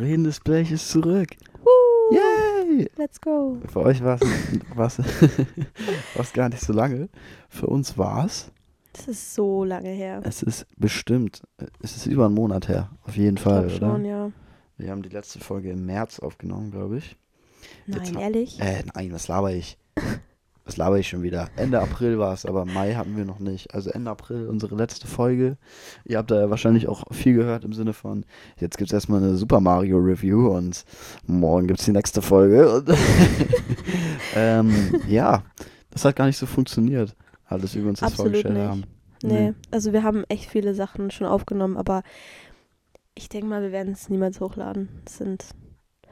Redendes Blech ist zurück. Woo, Yay! let's go. Für euch war es gar nicht so lange. Für uns war es. Das ist so lange her. Es ist bestimmt, es ist über einen Monat her, auf jeden Ich Fall, oder? schon, ja. Wir haben die letzte Folge im März aufgenommen, glaube ich. Nein, Jetzt ehrlich? Äh, nein, was laber ich? Was laber ich schon wieder? Ende April war es, aber Mai hatten wir noch nicht. Also Ende April unsere letzte Folge. Ihr habt da ja wahrscheinlich auch viel gehört im Sinne von, jetzt gibt es erstmal eine Super Mario Review und morgen gibt es die nächste Folge. Ähm, ja, das hat gar nicht so funktioniert, alles wir uns das Absolut vorgestellt nicht. haben. Nee, also wir haben echt viele Sachen schon aufgenommen, aber ich denke mal, wir werden es niemals hochladen. Es sind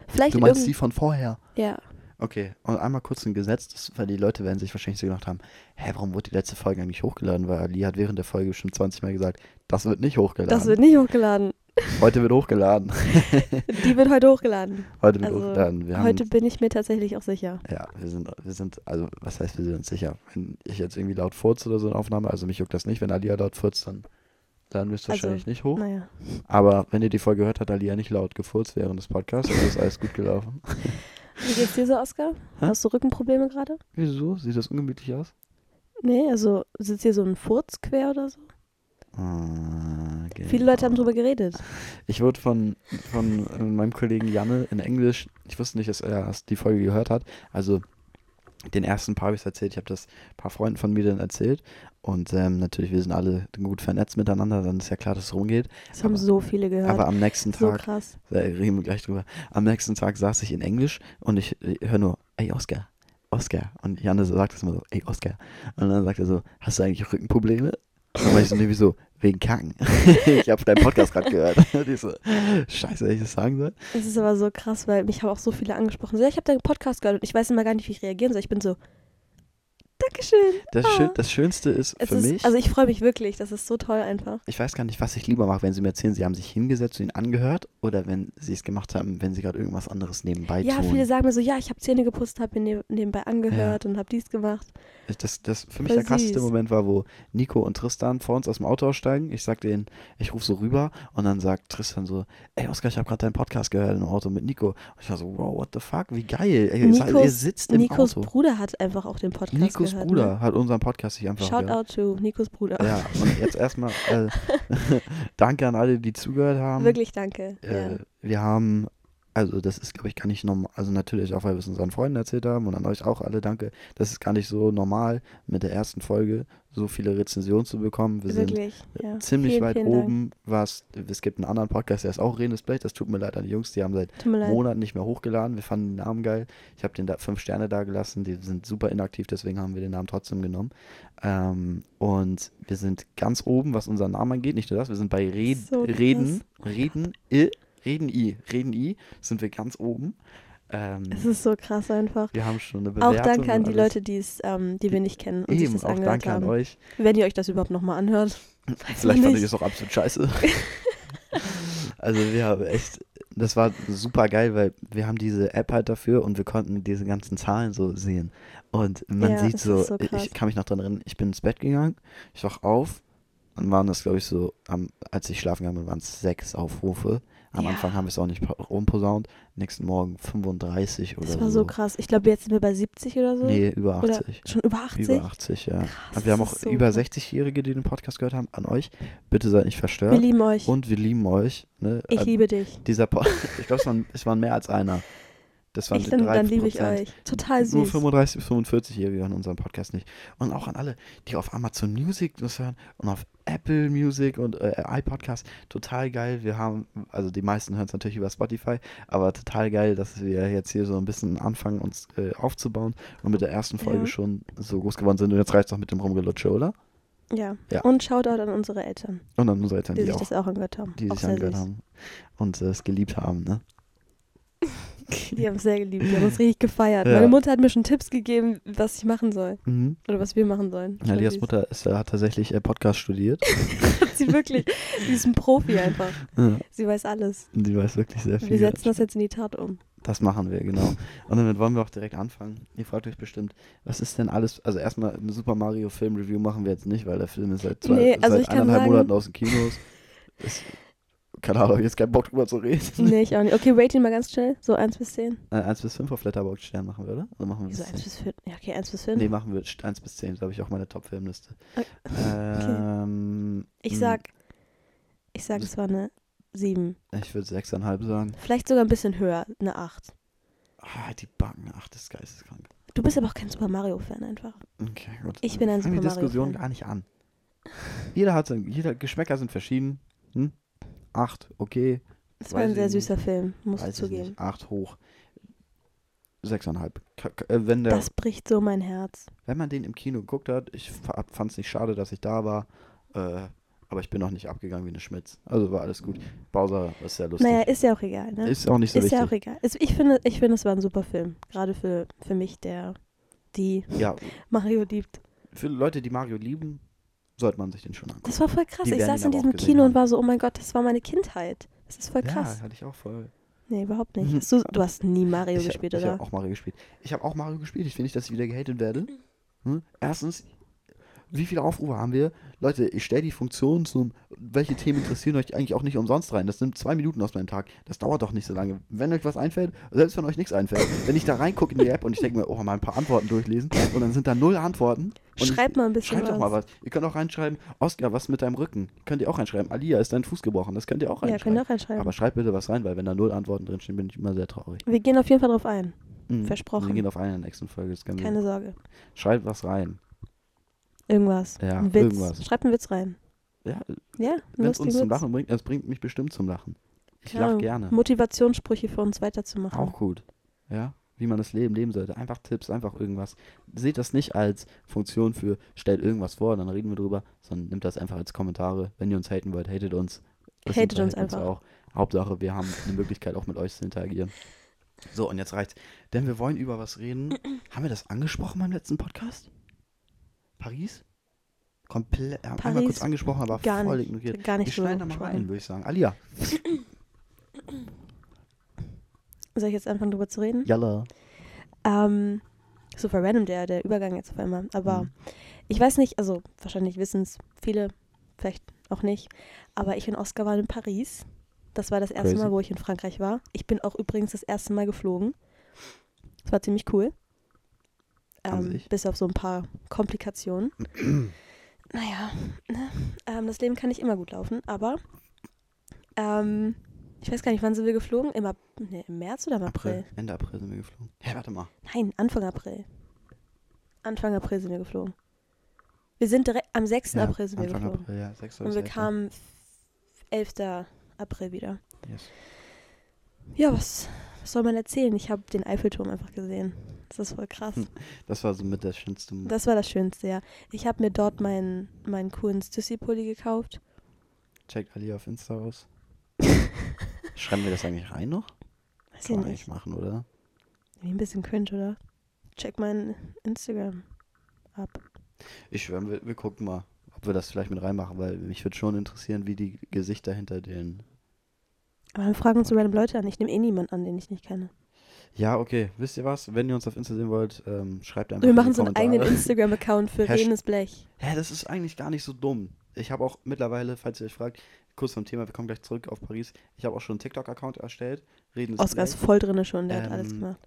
vielleicht Du meinst die von vorher? Ja, Okay, und einmal kurz ein Gesetz, das, weil die Leute werden sich wahrscheinlich so gedacht haben, hä, warum wurde die letzte Folge eigentlich hochgeladen? Weil Ali hat während der Folge schon 20 Mal gesagt, das wird nicht hochgeladen. das wird nicht hochgeladen. Heute wird hochgeladen. Die wird heute hochgeladen. Heute wird Also, hochgeladen. Wir Heute haben, bin ich mir tatsächlich auch sicher. ja, wir sind, wir sind, also was heißt, wir sind uns sicher? Wenn ich jetzt irgendwie laut furze oder so eine Aufnahme, also mich juckt das nicht, wenn Alia laut furzt, dann, dann wirst du Also, wahrscheinlich nicht hoch. Naja. Aber wenn ihr die Folge hört, hat Alia nicht laut gefurzt während des Podcasts, also ist alles gut gelaufen. Wie geht's dir so, Oskar? Hast du Rückenprobleme gerade? Wieso? Sieht das ungemütlich aus? Nee, also sitzt hier so ein Furz quer oder so? Ah, Viele Leute haben genau. drüber geredet. Ich wurde von, von äh, meinem Kollegen Janne in Englisch, ich wusste nicht, dass er die Folge gehört hat, also den ersten paar habe ich erzählt, ich habe das ein paar Freunden von mir dann erzählt. Und ähm, natürlich, wir sind alle gut vernetzt miteinander, dann ist ja klar, dass es rumgeht, Das haben Aber- so viele gehört. aber am nächsten so Tag, krass. da reden wir gleich drüber, am nächsten Tag saß ich in Englisch und ich, ich höre nur, ey Oscar, Oscar. Und Janne sagt das immer so, ey Oscar. Und dann sagt er so, hast du eigentlich Rückenprobleme? Dann war ich so irgendwie so, wegen Kacken. ich habe deinen Podcast gerade gehört. So, scheiße, hätte ich das sagen soll? Es ist aber so krass, weil mich haben auch so viele angesprochen. So, ja, ich habe deinen Podcast gehört und ich weiß immer gar nicht, wie ich reagieren soll. Ich bin so, Dankeschön. Das, Ah. Schön, das Schönste ist Es für ist, mich, Also ich freue mich wirklich. Das ist so toll einfach. ich weiß gar nicht, was ich lieber mache, wenn sie mir erzählen, sie haben sich hingesetzt und ihn angehört oder wenn sie es gemacht haben, wenn sie gerade irgendwas anderes nebenbei Ja, tun. viele sagen mir so, ja, ich habe Zähne geputzt, habe mir neb- nebenbei angehört und habe dies gemacht. Das, das für mich Voll der krasseste süß. Moment war, wo Nico und Tristan vor uns aus dem Auto aussteigen. Ich sag denen, ich rufe so rüber und dann sagt Tristan so, ey Oskar, ich habe gerade deinen Podcast gehört im Auto mit Nico. Und ich war so, wow, what the fuck, wie geil. Ey, seid- ihr Nikos, sitzt im Nikos Auto. Bruder hat einfach auch den Podcast Nikos gehört. Bruder hat unseren Podcast sich Ne? einfach Shout gehört. out to Nikos Bruder. Ja, und jetzt erstmal äh, danke an alle, die zugehört haben. Wirklich danke. Äh, ja. Wir haben, also das ist, glaube ich, gar nicht normal, also natürlich auch, weil wir es unseren Freunden erzählt haben und an euch auch alle danke. Das ist gar nicht so normal, mit der ersten Folge so viele Rezensionen zu bekommen. Wir sind Wirklich. Ja. ziemlich vielen, weit vielen oben, was, es gibt einen anderen Podcast, der ist auch Renes Blech, das tut mir leid an die Jungs, die haben seit. Monaten nicht mehr hochgeladen. Wir fanden den Namen geil. Ich habe den da fünf Sterne da gelassen. Die sind super inaktiv, deswegen haben wir den Namen trotzdem genommen. Ähm, und wir sind ganz oben, was unseren Namen angeht. Nicht nur das, wir sind bei Red, So. Reden, Reden, I, Reden I, Reden I, sind wir ganz oben. Ähm, Es ist so krass einfach. wir haben schon eine Bewertung. Auch danke an die. Leute, ähm, die wir nicht kennen und sich Eben, das auch angehört danke haben. an euch. Wenn ihr euch das überhaupt nochmal anhört. Vielleicht fand ich es auch absolut scheiße. also wir haben echt, das war super geil, weil wir haben diese App halt dafür und wir konnten diese ganzen Zahlen so sehen. Und man Ja, sieht so, so ich kann mich noch dran erinnern, ich bin ins Bett gegangen, ich wach auf, dann waren das glaube ich so, am, als ich schlafen gegangen bin, waren es sechs Aufrufe. Am Ja. Anfang haben wir es auch nicht rumposaunt, nächsten Morgen 35 oder Das war so. so krass. Ich glaube, jetzt sind wir bei 70 oder so. Nee, über Oder 80. schon über 80? Über 80, ja. Krass, Und wir haben auch so über krass. 60-Jährige, die den Podcast gehört haben, an euch. Bitte seid nicht verstört. Wir lieben euch. Und wir lieben euch. Ne? ich liebe dich. Dieser po ich glaube, es waren mehr als einer. Das waren Ich, dann, drei dann liebe ich euch. Total Nur süß. 35 bis 45-Jährige hören unseren Podcast nicht. Und auch an alle, die auf Amazon Music das hören und auf Apple Music und äh, iPodcast. Total geil. Wir haben, also die meisten hören es natürlich über Spotify, aber total geil, dass wir jetzt hier so ein bisschen anfangen, uns äh, aufzubauen und mit der ersten Folge Ja. schon so groß geworden sind. Und jetzt reicht es auch mit dem Rumgelutsche, oder? Ja. Ja. Und Shoutout an unsere Eltern, Und an unsere Eltern, die, die, sich auch, das auch angehört haben. die auch sich angehört süß. haben und äh, es geliebt haben, ne? Die haben es sehr geliebt. Die haben uns richtig gefeiert. Ja. Meine Mutter hat mir schon Tipps gegeben, was ich machen soll. Mhm. Oder was wir machen sollen. Ja, Lias. Mutter ist, äh, hat tatsächlich äh, Podcast studiert. Hat sie wirklich. Sie ist ein Profi einfach. ja, Sie weiß alles. die weiß wirklich sehr viel. Wir setzen das jetzt in die Tat um. Das machen wir, genau. Und damit wollen wir auch direkt anfangen. Ihr fragt euch bestimmt, was ist denn alles, also erstmal eine Super Mario Film Review machen wir jetzt nicht, weil der Film ist seit, zwei, Nee, also seit eineinhalb sagen- Monaten aus den Kinos. Ist Keine Ahnung, jetzt keinen Bock drüber zu reden. Nee, ich auch nicht. Okay, rate ihn mal ganz schnell. So 1 bis 10. Äh, 1 bis 5 auf Letterboxd Stern machen wir, oder? Oder machen wir Wieso bis 1 10? bis 5? Ja, okay, 1 bis 5. Nee, machen wir 1 bis 10, da habe ich auch meine Top-Filmliste. Okay. Ähm, ich mh, sag, ich sag, es war eine 7. Ich würde 6,5 sagen. Vielleicht sogar ein bisschen höher, eine 8. Ah, die Backen, ach, das ist geisteskrank. Du bist aber auch kein Super Mario-Fan einfach. Okay, gut. Ich bin ein die Super Mario Diskussion Fan. gar nicht an. Jeder hat sein, jeder Geschmäcker sind verschieden. Hm? Acht, okay. Es war ein sehr nicht. süßer Film, muss ich zugeben. nicht. Acht hoch. Sechseinhalb. Äh, wenn, der, Das bricht so mein Herz. wenn man den im Kino geguckt hat, ich fand es nicht schade, dass ich da war. Äh, aber ich bin auch nicht abgegangen wie eine Schmitz. Also war alles gut. Bowser ist sehr lustig. Naja, ist ja auch egal, ne? ist auch nicht so ist wichtig. ja auch egal. Also ich finde, ich finde, es war ein super Film. Gerade für, für mich, der die ja, Mario liebt. für Leute, die Mario lieben, sollte man sich den schon angucken. Das war voll krass. Die Ich saß in diesem Kino und haben. war so, oh mein Gott, das war meine Kindheit. Das ist voll krass. Ja, hatte ich auch voll. Nee, überhaupt nicht. Mhm. Hast du, du hast nie Mario ich, gespielt, ich oder? habe auch Mario gespielt. Ich habe auch Mario gespielt. Ich will nicht, dass ich wieder gehatet werde. Hm? Erstens, wie viele Aufrufe haben wir? Leute, ich stelle die Funktion zum, welche Themen interessieren euch eigentlich auch nicht umsonst rein. Das nimmt zwei Minuten aus meinem Tag. Das dauert doch nicht so lange. Wenn euch was einfällt, selbst wenn euch nichts einfällt, wenn ich da reingucke in die App und ich denke mir, oh, mal ein paar Antworten durchlesen und dann sind da null Antworten. Und Schreib ich, mal ein bisschen Schreibt doch was. mal was. Ihr könnt auch reinschreiben, Oscar, was mit deinem Rücken? Könnt ihr auch reinschreiben. Alia, ist dein Fuß gebrochen? Das könnt ihr auch Ja, reinschreiben. könnt ihr auch reinschreiben. Aber schreibt bitte was rein, weil wenn da null Antworten drinstehen, bin ich immer sehr traurig. Wir gehen auf jeden Fall drauf ein. Mhm. Versprochen. Wir gehen auf eine in der nächsten Folge. Keine Sorge. Schreibt was rein. Irgendwas. Ja, ein Witz. irgendwas. Schreib einen Witz rein. Ja, Ja, einen wenn es uns zum Witz. Lachen bringt, es bringt mich bestimmt zum Lachen. Ich Keine lache Ahnung. gerne. Motivationssprüche für uns weiterzumachen. Auch gut. Ja, wie man das Leben leben sollte. Einfach Tipps, einfach irgendwas. Seht das nicht als Funktion für stellt irgendwas vor, dann reden wir drüber, sondern nimmt das einfach als Kommentare. Wenn ihr uns haten wollt, hatet uns. Das Hatet uns unterhält einfach. auch. Hauptsache, wir haben eine Möglichkeit, auch mit euch zu interagieren. So, und jetzt reicht's. Denn wir wollen über was reden. haben wir das angesprochen beim letzten Podcast? Paris? Komplett, haben einmal kurz Paris angesprochen, aber gar voll nicht, ignoriert. gar Wir nicht schneiden da drüber mal rein, würde ich sagen. Alia. Soll ich jetzt anfangen drüber zu reden? Jalla. Ähm, super random der, der Übergang jetzt auf einmal. Aber Mhm. ich weiß nicht, also wahrscheinlich wissen es viele, vielleicht auch nicht. Aber ich und Oscar waren in Paris. Das war das erste Crazy. Mal, wo ich in Frankreich war. Ich bin auch übrigens das erste Mal geflogen. Das war ziemlich cool. Ähm, bis auf so ein paar Komplikationen. naja, ne? ähm, das Leben kann nicht immer gut laufen, aber ähm, ich weiß gar nicht, wann sind wir geflogen? Im, Ap nee, im März oder im April? April. Ende April sind wir geflogen. Hä, warte mal. Nein, Anfang April. Anfang April sind wir geflogen. Wir sind direkt am 6. Ja, April sind wir Anfang geflogen. April, ja. 6. Und wir kamen f- 11. April wieder. Yes. Ja, was, was soll man erzählen? Ich habe den Eiffelturm einfach gesehen. Das ist voll krass. Das war so mit der schönste Moment. Das war das Schönste, ja. Ich habe mir dort meinen, meinen coolen Stussy-Pulli gekauft. Checkt Ali auf Insta aus. Schreiben wir das eigentlich rein noch? Weiß Kann ich nicht. eigentlich machen, oder? Wie ein bisschen cringe, oder? Check mein Instagram ab. Ich schwöre, wir, wir gucken mal, ob wir das vielleicht mit reinmachen, weil mich würde schon interessieren, wie die Gesichter hinter den. Aber dann fragen uns so random Leute an. Ich nehme eh niemanden an, den ich nicht kenne. Ja, okay. Wisst ihr was? Wenn ihr uns auf Insta sehen wollt, ähm, schreibt einfach Wir machen so einen eigenen. Instagram-Account für redenes Blech. Hä, das ist eigentlich gar nicht so dumm. Ich habe auch mittlerweile, falls ihr euch fragt, kurz vom Thema, wir kommen gleich zurück auf Paris. Ich habe auch schon einen TikTok-Account erstellt. Redendes Oscar ist Blech. voll drinne schon, der hat alles Ähm, gemacht.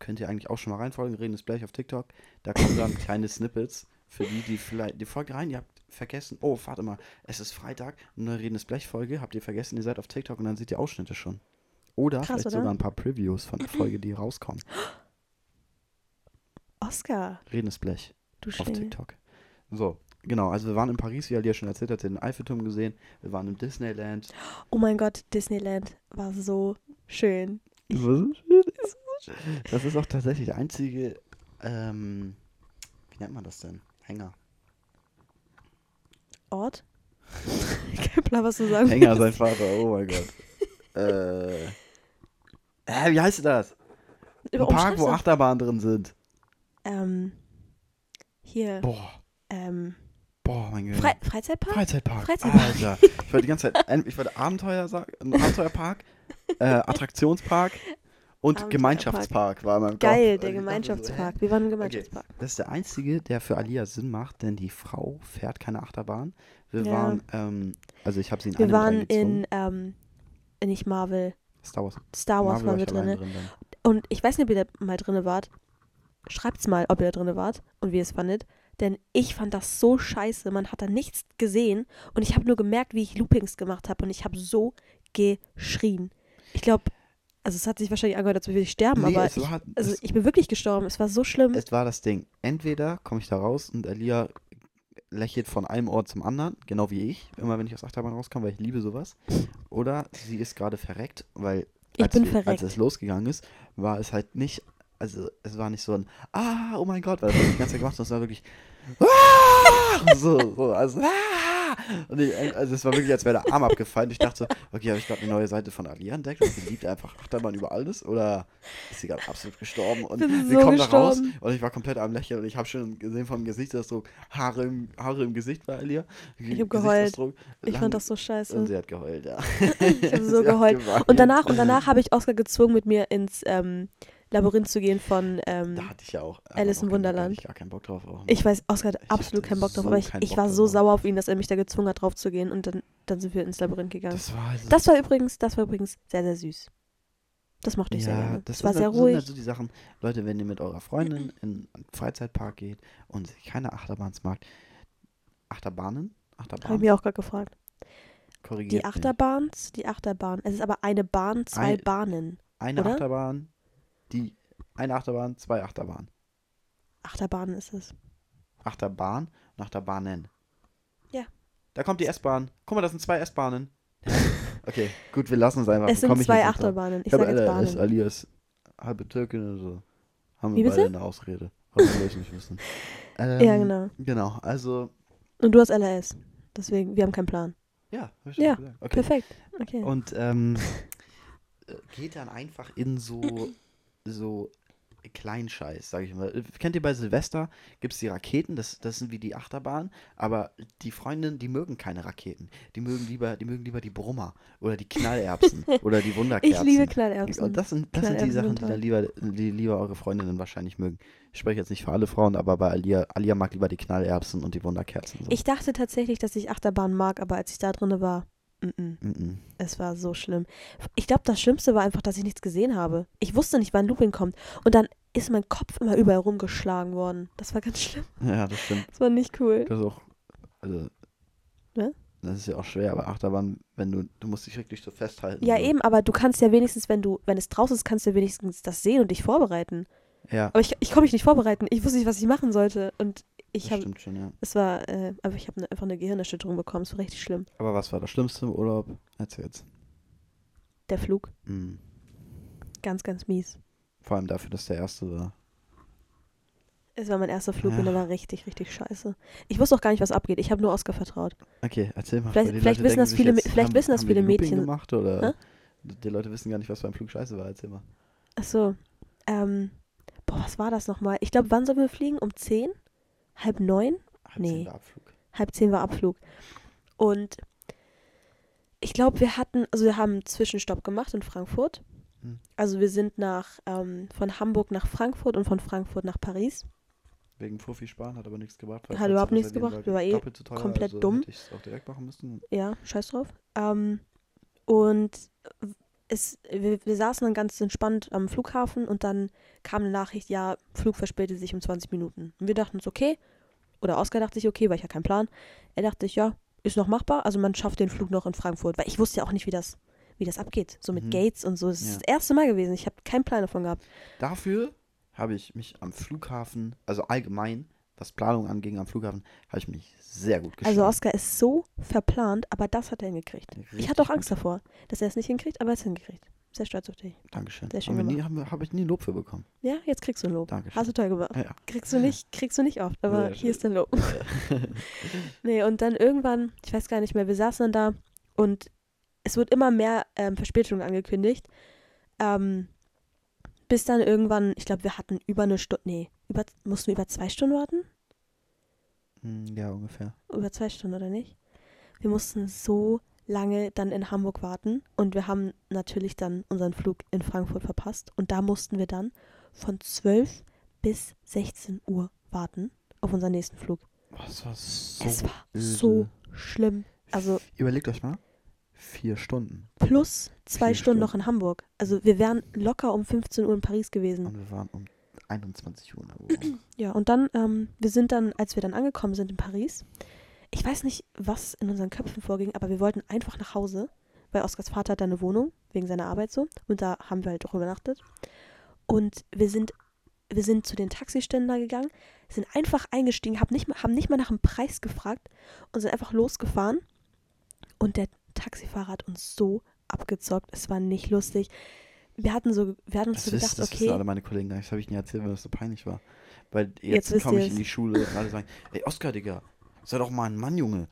Könnt ihr eigentlich auch schon mal reinfolgen. Redendes Blech auf TikTok. Da kommen dann kleine Snippets für die, die vielleicht. Die folgt rein, ihr habt vergessen. Oh, warte mal. Es ist Freitag, eine Redendes Blech-Folge. Habt ihr vergessen, ihr seid auf TikTok und dann seht ihr Ausschnitte schon. Oder Krass, vielleicht oder? sogar ein paar Previews von der Folge, die rauskommen. Oscar, Redendes Blech. du auf Schlingel. TikTok. So, genau. Also wir waren in Paris, wie Alia schon erzählt hat, den Eiffelturm gesehen. Wir waren im Disneyland. Oh mein Gott, Disneyland war so schön. Das war so schön. Das ist auch tatsächlich der einzige, ähm, wie nennt man das denn? Hänger. Ort? Kein Plan, was du sagen Hänger, willst. sein Vater, oh mein Gott. äh, hä, wie heißt das? Ein Park, wo Achterbahnen drin sind. Ähm, hier, Boah, ähm, boah, mein Gott. Fre Freizeitpark? Freizeitpark. Freizeitpark. Alter. Ich wollte die ganze Zeit, ich wollte Abenteuer sagen, Abenteuerpark, äh, Attraktionspark und Abenteuerpark. Gemeinschaftspark war in meinem Kopf. Geil, Und der ich so? Gemeinschaftspark. Wir waren im Gemeinschaftspark. Das ist der einzige, der für Alia Sinn macht, denn die Frau fährt keine Achterbahn. Wir Ja. waren, ähm, also ich habe sie in Wir einem waren in, ähm, äh, nicht Marvel, Star Wars. Star Wars Marvel waren war allein drin. drin. Und ich weiß nicht, ob ihr da mal drinne wart. Schreibt's mal, ob ihr da drinne wart und wie ihr es fandet. Denn ich fand das so scheiße. Man hat da nichts gesehen. Und ich habe nur gemerkt, wie ich Loopings gemacht habe. Und ich habe so geschrien. Ich glaube, also es hat sich wahrscheinlich angehört, als würde ich sterben. Nee, aber es ich, war, also ich bin wirklich gestorben. Es war so schlimm. es war das Ding. Entweder komme ich da raus und Alia lächelt von einem Ort zum anderen, genau wie ich, immer wenn ich aus Achterbahn rauskomme, weil ich liebe sowas. Oder sie ist gerade verreckt, weil Ich als, bin wir- verreckt. als es losgegangen ist, war es halt nicht, also es war nicht so ein Ah, oh mein Gott, weil das die ganze Zeit gemacht und es war wirklich ah! so, so, also ah! Und ich, also es war wirklich, als wäre der Arm abgefallen. Ich dachte so, okay, habe ich gerade eine neue Seite von Ali entdeckt und sie liebt einfach Achterbahn über alles oder ist sie gerade absolut gestorben und wir so kommen da raus und ich war komplett am Lächeln und ich habe schon gesehen vom Gesichtsausdruck Haare im, Haare im Gesicht bei Alia. Ich hab geheult. Ich lang- fand das so und scheiße. sie hat geheult, ja. Ich habe so Sie geheult. Und danach, und danach habe ich Oscar gezwungen, mit mir ins ähm, Labyrinth zu gehen von. Ähm, Da hatte ich ja auch. Alice im Wunderland. Da hatte ich gar keinen Bock drauf. Auch. ich weiß, Oscar hat Ich absolut keinen Bock drauf, so aber ich, ich war so darauf. sauer auf ihn, dass er mich da gezwungen hat, drauf zu gehen. Und dann, dann sind wir ins Labyrinth gegangen. das war also, Das war übrigens, das war übrigens sehr, sehr süß. Das mochte ich sehr ja, gerne. das Das war sind, sehr sind halt ruhig. so die Sachen, Leute, wenn ihr mit eurer Freundin in einen Freizeitpark geht und keine Achterbahns mag, Achterbahnen? Habe ich Achterbahnen? mir auch gerade gefragt. Korrigiert Die. Achterbahns, die Achterbahn. Es ist aber eine Bahn, zwei Ein- Bahnen. Eine oder? Achterbahn, die, eine Achterbahn, zwei Achterbahnen. Achterbahnen ist es. Achterbahn und Achterbahnen. Ja. Da kommt die S-Bahn. Guck mal, das sind zwei S-Bahnen. Okay, gut, wir lassen es einfach. es sind ich zwei. Achterbahnen. Ich aber sage jetzt Alter, ist Bahnen. Alias halbe Türkin oder so. Haben Wie wir bitte? beide eine Ausrede. Was will ich nicht wissen. Ähm, Ja, genau. Genau, also, Und du hast LRS. Deswegen, wir haben keinen Plan. ja, hab ich Ja, gesagt. Okay. Perfekt. Okay. Und ähm, äh, geht dann einfach in so, so Kleinscheiß, sag ich mal. Kennt ihr bei Silvester, gibt es die Raketen, das, das sind wie die Achterbahn, aber die Freundinnen, die mögen keine Raketen. Die mögen lieber, die mögen lieber die Brummer oder die Knallerbsen oder die ich Wunderkerzen. liebe Knallerbsen. Und das sind, das sind die Sachen, die, da toll. lieber, die lieber eure Freundinnen wahrscheinlich mögen. Ich spreche jetzt nicht für alle Frauen, aber bei Alia, Alia mag lieber die Knallerbsen und die Wunderkerzen. So. Ich dachte tatsächlich, dass ich Achterbahn mag, aber als ich da drin war, mm -mm, es war so schlimm. Ich glaube, das Schlimmste war einfach, dass ich nichts gesehen habe. Ich wusste nicht, wann Looping kommt. Und dann ist mein Kopf immer überall rumgeschlagen worden. Das war ganz schlimm. Ja, das stimmt. Das war nicht cool. Das ist auch, also, Ne? das ist ja auch schwer, aber Achterbahn, wenn du, du musst dich wirklich so festhalten. Ja, so. eben, aber du kannst ja wenigstens, wenn du, wenn es draußen ist, kannst du ja wenigstens das sehen und dich vorbereiten. Ja, Aber ich, ich konnte mich nicht vorbereiten. Ich wusste nicht, was ich machen sollte. Und ich habe, ja. es war, äh, aber ich habe ne, einfach eine Gehirnerschütterung bekommen. Es war richtig schlimm. Aber was war das Schlimmste im Urlaub? Erzähl jetzt. Der Flug, Mhm. ganz, ganz mies. Vor allem dafür, dass der erste war. Es war mein erster Flug Ja. und der war richtig, richtig scheiße. Ich wusste auch gar nicht, was abgeht. Ich habe nur Oscar vertraut. Okay, erzähl mal. Vielleicht- vielleicht wissen das viele jetzt, vielleicht haben, wissen das haben viele Mädchen. gemacht oder Hä? die Leute wissen gar nicht, was beim Flug scheiße war. Erzähl mal. Ach so. Ähm, boah, was war das nochmal? Ich glaube, wann sollen wir fliegen? Um 10? Halb neun? Halb Nee. zehn war Abflug. Halb zehn war Abflug. Und ich glaube, wir hatten, also wir haben einen Zwischenstopp gemacht in Frankfurt. Hm. Also wir sind nach, ähm, von Hamburg nach Frankfurt und von Frankfurt nach Paris. Wegen Fuffi sparen, hat aber nichts gebracht. weil Hat überhaupt nichts gebracht, wir war eh teuer, komplett also dumm. Hätte ich es auch direkt machen müssen. Ja, scheiß drauf. Ähm, und es, wir, wir saßen dann ganz entspannt am Flughafen und dann kam eine Nachricht, ja, Flug verspätet sich um 20 Minuten. Und wir dachten uns, okay. Oder Oskar dachte sich, okay, weil ich ja keinen Plan. Er dachte sich, ja, ist noch machbar. Also man schafft den Flug noch in Frankfurt. Weil ich wusste ja auch nicht, wie das, wie das abgeht. So mit Mhm. Gates und so. Das ist Ja. das erste Mal gewesen. Ich habe keinen Plan davon gehabt. Dafür habe ich mich am Flughafen, also allgemein, was Planung anging am Flughafen, habe ich mich sehr gut geschlagen. Also Oskar ist so verplant, aber das hat er hingekriegt. ich Richtig hatte auch Angst gut. davor, dass er es nicht hinkriegt, aber er hat es hingekriegt. Sehr stolz auf dich. Dankeschön. Sehr schön Habe ich nie Lob für bekommen. Ja, jetzt kriegst du ein Lob. Dankeschön. Hast du toll gemacht. Ja. Kriegst du nicht, kriegst du nicht oft, aber Sehr hier ist dein Lob. Ja. Nee, und dann irgendwann, ich weiß gar nicht mehr, wir saßen dann da und es wird immer mehr ähm, Verspätung angekündigt. Ähm, bis dann irgendwann, ich glaube, wir hatten über eine Stunde, nee, über, mussten wir über zwei Stunden warten? Hm, ja, ungefähr. Über zwei Stunden, oder nicht? Wir mussten so lange dann in Hamburg warten und wir haben natürlich dann unseren Flug in Frankfurt verpasst und da mussten wir dann von 12 bis 16 Uhr warten auf unseren nächsten Flug. Das war so es war übel. so schlimm. Also, Überlegt euch mal, vier Stunden. Plus zwei Vier Stunden noch Stunden. in Hamburg. Also wir wären locker um 15 Uhr in Paris gewesen. Und wir waren um 21 Uhr in der Wohnung. Ja, und dann, ähm, wir sind dann, als wir dann angekommen sind in Paris, ich weiß nicht, was in unseren Köpfen vorging, aber wir wollten einfach nach Hause, weil Oskars Vater hat da eine Wohnung, wegen seiner Arbeit so. Und da haben wir halt auch übernachtet. Und wir sind, wir sind zu den Taxiständen gegangen, sind einfach eingestiegen, haben nicht, mal- haben nicht mal nach dem Preis gefragt und sind einfach losgefahren. Und der Taxifahrer hat uns so abgezockt. Es war nicht lustig. Wir hatten so, wir hatten uns Das, so ist, gedacht, das okay. wissen alle meine Kollegen gar nicht. Das habe ich nie erzählt, weil das so peinlich war. Weil Jetzt jetzt, komme ich in die Schule und alle sagen, ey Oskar, Digga, sei doch mal ein Mann, Junge.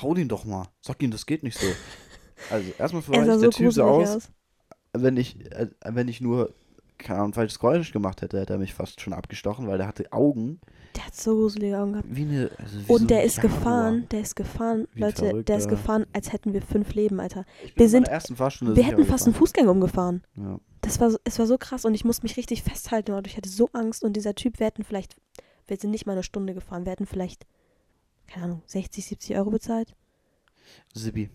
Hau den doch mal. Sag ihm, das geht nicht so. Also erstmal Er sah vielleicht so der Typ so aus, aus. wenn ich, äh, wenn ich nur keine Ahnung, falsches Geräusch gemacht hätte, hätte er mich fast schon abgestochen, weil der hatte Augen Der hat so gruselige Augen gehabt. wie eine. Also wie so Und der ein ist Jaguar. gefahren, der ist gefahren, Wie Leute, der ist gefahren, als hätten wir fünf Leben, Alter. Wir in sind- Wir hätten fast einen. Fußgänger umgefahren. Ja. Das war, so- es war so krass und ich musste mich richtig festhalten und ich hatte so Angst und dieser Typ, wir hätten vielleicht, wir sind nicht mal eine Stunde gefahren, wir hätten vielleicht, keine Ahnung, 60, 70 Euro bezahlt. Sibi.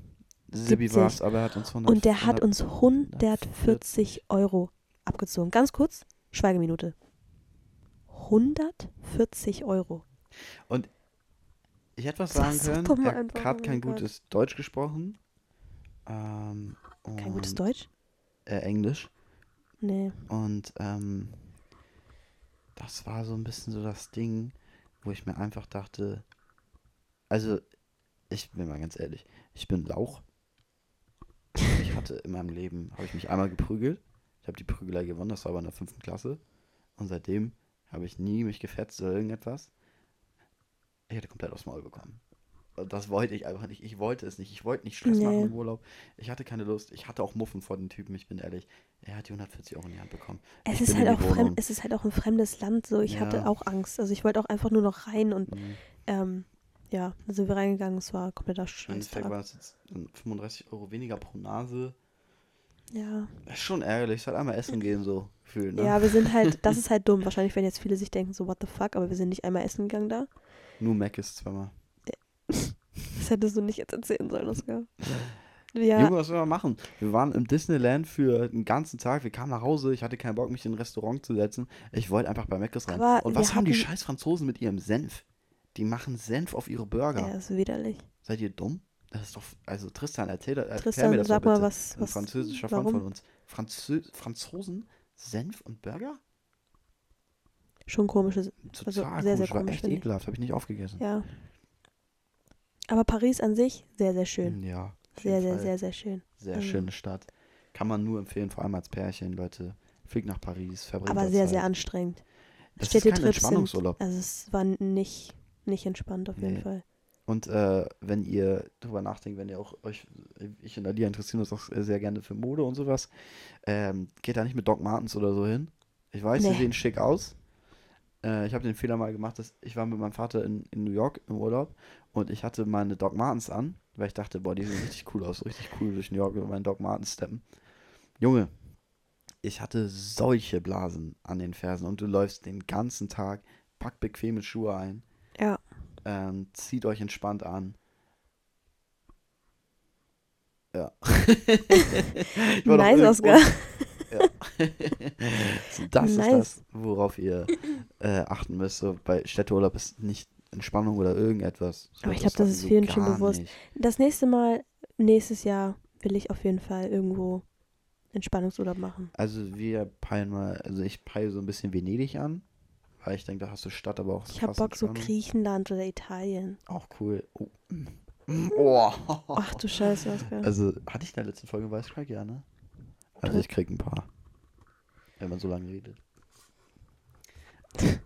Sibi 70. war es, aber er hat uns 100, Und der hat uns 140 140 Euro abgezogen. Ganz kurz, Schweigeminute. 140 Euro. Ich hätte was sagen sag können. doch er hat oh kein mein Gott. gutes Deutsch gesprochen. Ähm, Kein gutes und, Deutsch? Äh, Englisch. Nee. Und ähm, das war so ein bisschen so das Ding, wo ich mir einfach dachte, also ich bin mal ganz ehrlich, ich bin Lauch. Ich hatte in meinem Leben, habe ich mich einmal geprügelt. Ich habe die Prügelei gewonnen, das war aber in der fünften Klasse. Und seitdem habe ich nie mich gefetzt oder irgendetwas. Ich hätte komplett aufs Maul bekommen. Das wollte ich einfach nicht. Ich wollte es nicht. Ich wollte nicht Stress Nee. machen im Urlaub. Ich hatte keine Lust. Ich hatte auch Muffen vor den Typen, ich bin ehrlich. Er hat die 140 Euro in die Hand bekommen. Es Ich ist halt auch fremd, es ist halt auch ein fremdes Land, so ich hatte Ja. auch Angst. Also ich wollte auch einfach nur noch rein und Mhm. ähm, ja, dann sind wir reingegangen, es war kompletter Im Endeffekt Scheiß. war es jetzt dann 35 Euro weniger pro Nase. Ja. Das ist schon ärgerlich. Es halt einmal essen gehen, so fühlen. Ne? ja, wir sind halt, das ist halt dumm. Wahrscheinlich werden jetzt viele sich denken, so what the fuck, aber wir sind nicht einmal essen gegangen da. Nur Mac ist zweimal. Das hättest du nicht jetzt erzählen sollen, Oskar. Ja, Junge, was soll man machen? Wir waren im Disneyland für den ganzen Tag. Wir kamen nach Hause. Ich hatte keinen Bock, mich in ein Restaurant zu setzen. Ich wollte einfach bei Mc's rein. Aber Und was haben die scheiß Franzosen mit ihrem Senf? Die machen Senf auf ihre Burger. ja, ist widerlich. Seid ihr dumm? Das ist doch. Also, Tristan, erzähl, mir Tristan, das sag mal bitte. was, Ein was französischer warum? Freund von uns. Franzö Franzosen? Senf und Burger? Schon komisches, Total Also, sehr, komisch. sehr war komisch, echt finde ich. ekelhaft. Habe ich nicht aufgegessen. ja. Aber Paris an sich, sehr, sehr schön. Ja. Sehr, sehr, sehr, sehr schön. Sehr Also- schöne Stadt. Kann man nur empfehlen, vor allem als Pärchen, Leute. Fliegt nach Paris, verbringt Aber sehr, Zeit. sehr anstrengend. Das ist Städtetrips kein sind- Entspannungsurlaub. Also es war nicht, nicht entspannt auf jeden Nee. Fall. Und äh, wenn ihr drüber nachdenkt, wenn ihr auch euch, ich und Alia interessieren uns auch sehr gerne für Mode und sowas, ähm, geht da nicht mit Doc Martens oder so hin. Ich weiß, sie Nee. sehen schick aus. Äh, ich habe den Fehler mal gemacht, dass ich war mit meinem Vater in, in New York im Urlaub und ich hatte meine Doc Martens an, weil ich dachte, boah, die sehen richtig cool aus, richtig cool durch New York mit meinen Doc Martens steppen. Junge, ich hatte solche Blasen an den Fersen und du läufst den ganzen Tag, pack bequeme Schuhe ein. Ähm, zieht euch entspannt an. Ja. Nice, Oscar. Ja. so, das Nice. ist das, worauf ihr äh, achten müsst. So, bei Städteurlaub ist nicht Entspannung oder irgendetwas. So, Aber ich glaub, das ist vielen schon bewusst. nicht. Das nächste Mal, nächstes Jahr, will ich auf jeden Fall irgendwo Entspannungsurlaub machen. Also wir peilen mal, also ich peile so ein bisschen Venedig an, weil ich denke, da hast du Stadt, aber auch Ich habe Bock so. Griechenland oder Italien. Auch cool. Oh. Mm. Oh. Ach du Scheiße, Oscar. Also, hatte ich in der letzten Folge Weißcrack? Ja, ne? Also, ich krieg ein paar. Wenn man so lange redet.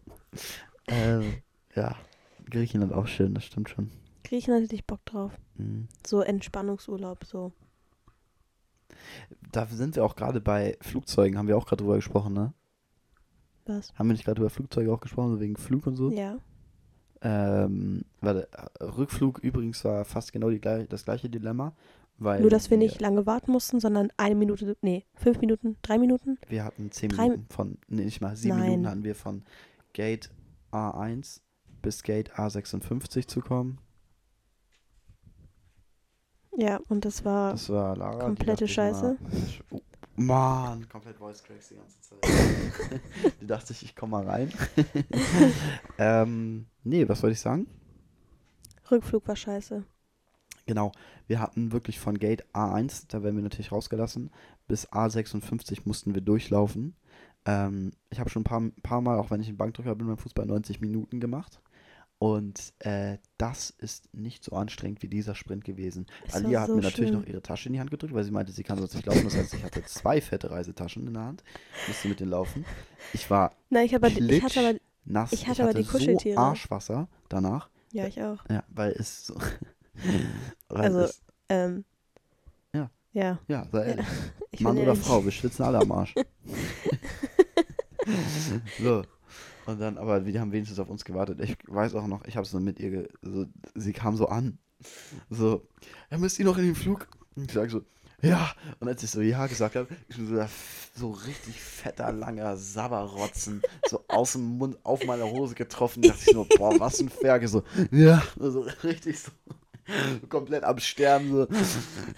ähm, ja. Griechenland auch schön, das stimmt schon. Griechenland hätte ich Bock drauf. Mhm. So Entspannungsurlaub, so. Da sind wir auch gerade bei Flugzeugen, haben wir auch gerade drüber gesprochen, ne? Was? Haben wir nicht gerade über Flugzeuge auch gesprochen, wegen Flug und so? Ja. Ähm, warte, Rückflug übrigens war fast genau die, das gleiche Dilemma, weil Nur, dass wir nicht lange warten mussten, sondern eine Minute, nee, fünf Minuten, drei Minuten. Wir hatten 10 Drei- Minuten von, nee, nicht mal, 7 Nein. Minuten hatten wir von Gate A1 bis Gate A56 zu kommen. Ja, und das war. Das war Lara. komplette dachte Scheiße. Mal, oh, Mann, komplett Voice Cracks die ganze Zeit. die dachte ich, ich komme mal rein. ähm, nee, was wollte ich sagen? Rückflug war scheiße. Genau, wir hatten wirklich von Gate A1, da werden wir natürlich rausgelassen, bis A56 mussten wir durchlaufen. Ähm, ich habe schon ein paar, paar Mal, auch wenn ich ein Bankdrücker bin beim Fußball, 90 Minuten gemacht. Und äh, das ist nicht so anstrengend wie dieser Sprint gewesen. Es Alia hat so mir natürlich schön. noch ihre Tasche in die Hand gedrückt, weil sie meinte, sie kann sonst nicht laufen. Das heißt, ich hatte zwei fette Reisetaschen in der Hand, musste mit denen laufen. Ich war Nein, ich, aber, ich hatte aber. nass. ich hatte aber die so Kuscheltiere. Arschwasser danach. Ja, ich auch. Ja, weil es so. weil Also, es, Ähm, Ja. Ja. ja, sei ehrlich. Ich Mann oder ehrlich. Frau, wir schwitzen alle am Arsch. so. Und dann, aber die haben wenigstens auf uns gewartet. Ich weiß auch noch, ich habe so mit ihr, so, sie kam so an. So, ja, müsst ihr noch in den Flug? Und ich sag so, ja. Und als ich so ja gesagt habe, ich bin so, so richtig fetter, langer Sabberrotzen, so aus dem Mund auf meine Hose getroffen. Da dachte ich so, boah, was ein Ferge. So, ja, so richtig so. Komplett am Sterben. So.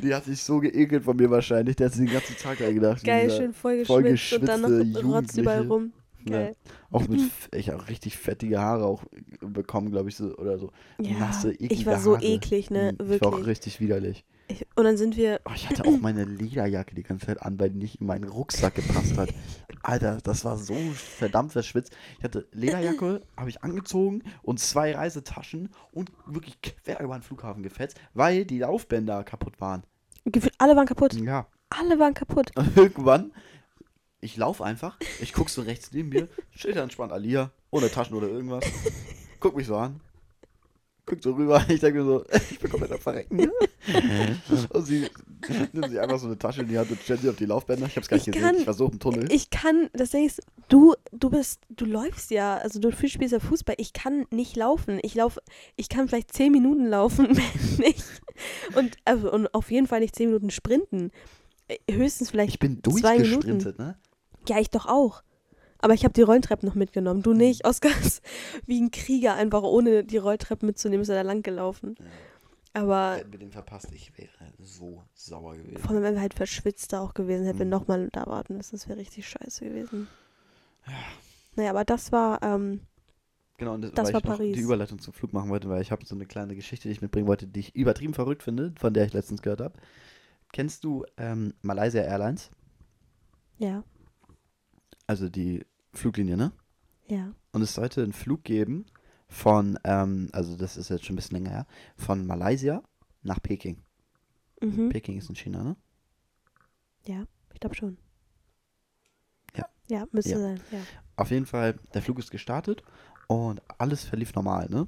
Die hat sich so geekelt von mir wahrscheinlich. Der hat sich den ganzen Tag da gedacht. Geil, schön voll voll geschwitzt und dann noch geschwitzte rotzt überall rum. Geil. Auch mit, ich habe richtig fettige Haare auch bekommen, glaube ich, so, oder so. Ja, Nasse, eklige ich war so Haare. eklig, ne? Mhm, Ich war auch Wirklich. richtig widerlich. Ich, und dann sind wir, Oh, ich hatte auch meine Lederjacke die ganze Zeit an, weil die nicht in meinen Rucksack gepasst hat. Alter, das war so verdammt verschwitzt. Ich hatte Lederjacke, habe ich angezogen und zwei Reisetaschen und wirklich quer über den Flughafen gefetzt, weil die Laufbänder kaputt waren. alle waren kaputt. Ja. Alle waren kaputt. Und irgendwann, ich laufe einfach, ich guck so rechts neben mir, steht da entspannt Alia, ohne Taschen oder irgendwas. Guck mich so an. Guckt so rüber, ich denke mir so, ich bin komplett am Verrecken. Und sie nimmt sich einfach so eine Tasche in die Hand und stellt sie auf die Laufbänder. Ich hab's gar nicht Ich gesehen, kann- ich war so im Tunnel. Ich kann, das Ding ist, du, du bist, du läufst ja, also du spielst ja Fußball. Ich kann nicht laufen. Ich laufe, ich kann vielleicht zehn Minuten laufen, wenn nicht. Und, also, und auf jeden Fall nicht zehn Minuten sprinten. Äh, Höchstens vielleicht, Ich bin zwei Minuten. durchgesprintet, ne? Ja, ich doch auch. Aber ich habe die Rolltreppen noch mitgenommen. Du nicht. Oskar ist wie ein Krieger, einfach ohne die Rolltreppen mitzunehmen, ist er da lang gelaufen. Aber Hätten wir den verpasst, ich wäre so sauer gewesen. vor allem, wenn wir halt verschwitzt da auch gewesen hätten, wir Mhm. nochmal da warten müssen, das wäre richtig scheiße gewesen. Naja, aber das war, ähm, Genau, und das, Das weil war ich Paris. die Überleitung zum Flug machen wollte, weil ich habe so eine kleine Geschichte, die ich mitbringen wollte, die ich übertrieben verrückt finde, von der ich letztens gehört habe. Kennst du ähm, Malaysia Airlines? ja, Also die Fluglinie, ne? ja. Und es sollte einen Flug geben von, ähm, also das ist jetzt schon ein bisschen länger her, von Malaysia nach Peking. Mhm. Peking ist in China, ne? Ja, ich glaube schon. Ja. Ja, müsste Ja. sein, ja. Auf jeden Fall, der Flug ist gestartet und alles verlief normal, ne?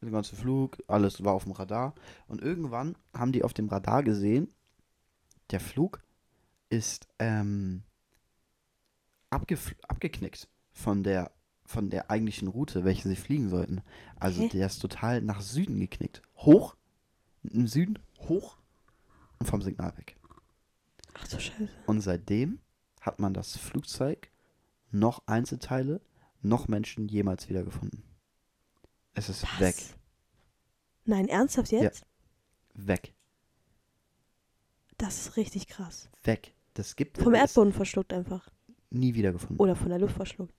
Der ganze Flug, alles war auf dem Radar. Und irgendwann haben die auf dem Radar gesehen, der Flug ist ähm, abgeknickt von der, von der eigentlichen Route, welche sie fliegen sollten. Also Hä? der ist total nach Süden geknickt. Hoch, im Süden, hoch und vom Signal weg. Ach du Scheiße. Und seitdem hat man das Flugzeug, noch Einzelteile, noch Menschen jemals wiedergefunden. Es ist Was? weg. Nein, ernsthaft jetzt? Weg. Das ist richtig krass. Weg. Das gibt Vom Erdboden verschluckt einfach. Nie wiedergefunden. Oder von der Luft verschluckt.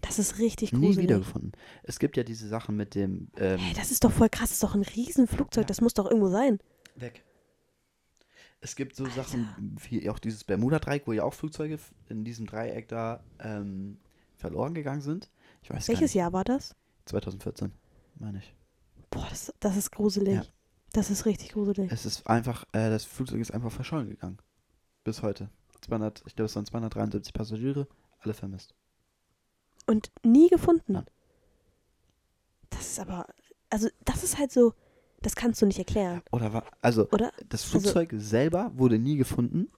Das ist richtig nie gruselig. wiedergefunden. Es gibt ja diese Sachen mit dem ähm, Hey, das ist doch voll krass. Das ist doch ein Riesenflugzeug. Ja. Das muss doch irgendwo sein. weg. Es gibt so Sachen wie auch dieses Bermuda-Dreieck, wo ja auch Flugzeuge in diesem Dreieck da ähm, verloren gegangen sind. Ich weiß Welches nicht. Jahr war das? 2014, meine ich. Boah, das, das ist gruselig. Ja. Das ist richtig gruselig. Es ist einfach, äh, das Flugzeug ist einfach verschollen gegangen. Bis heute. 200, ich glaube, es waren 273 Passagiere, alle vermisst. Und nie gefunden. Ja. Das ist aber, also das ist halt so, das kannst du nicht erklären, Oder war, also, oder? das Also- Flugzeug selber wurde nie gefunden.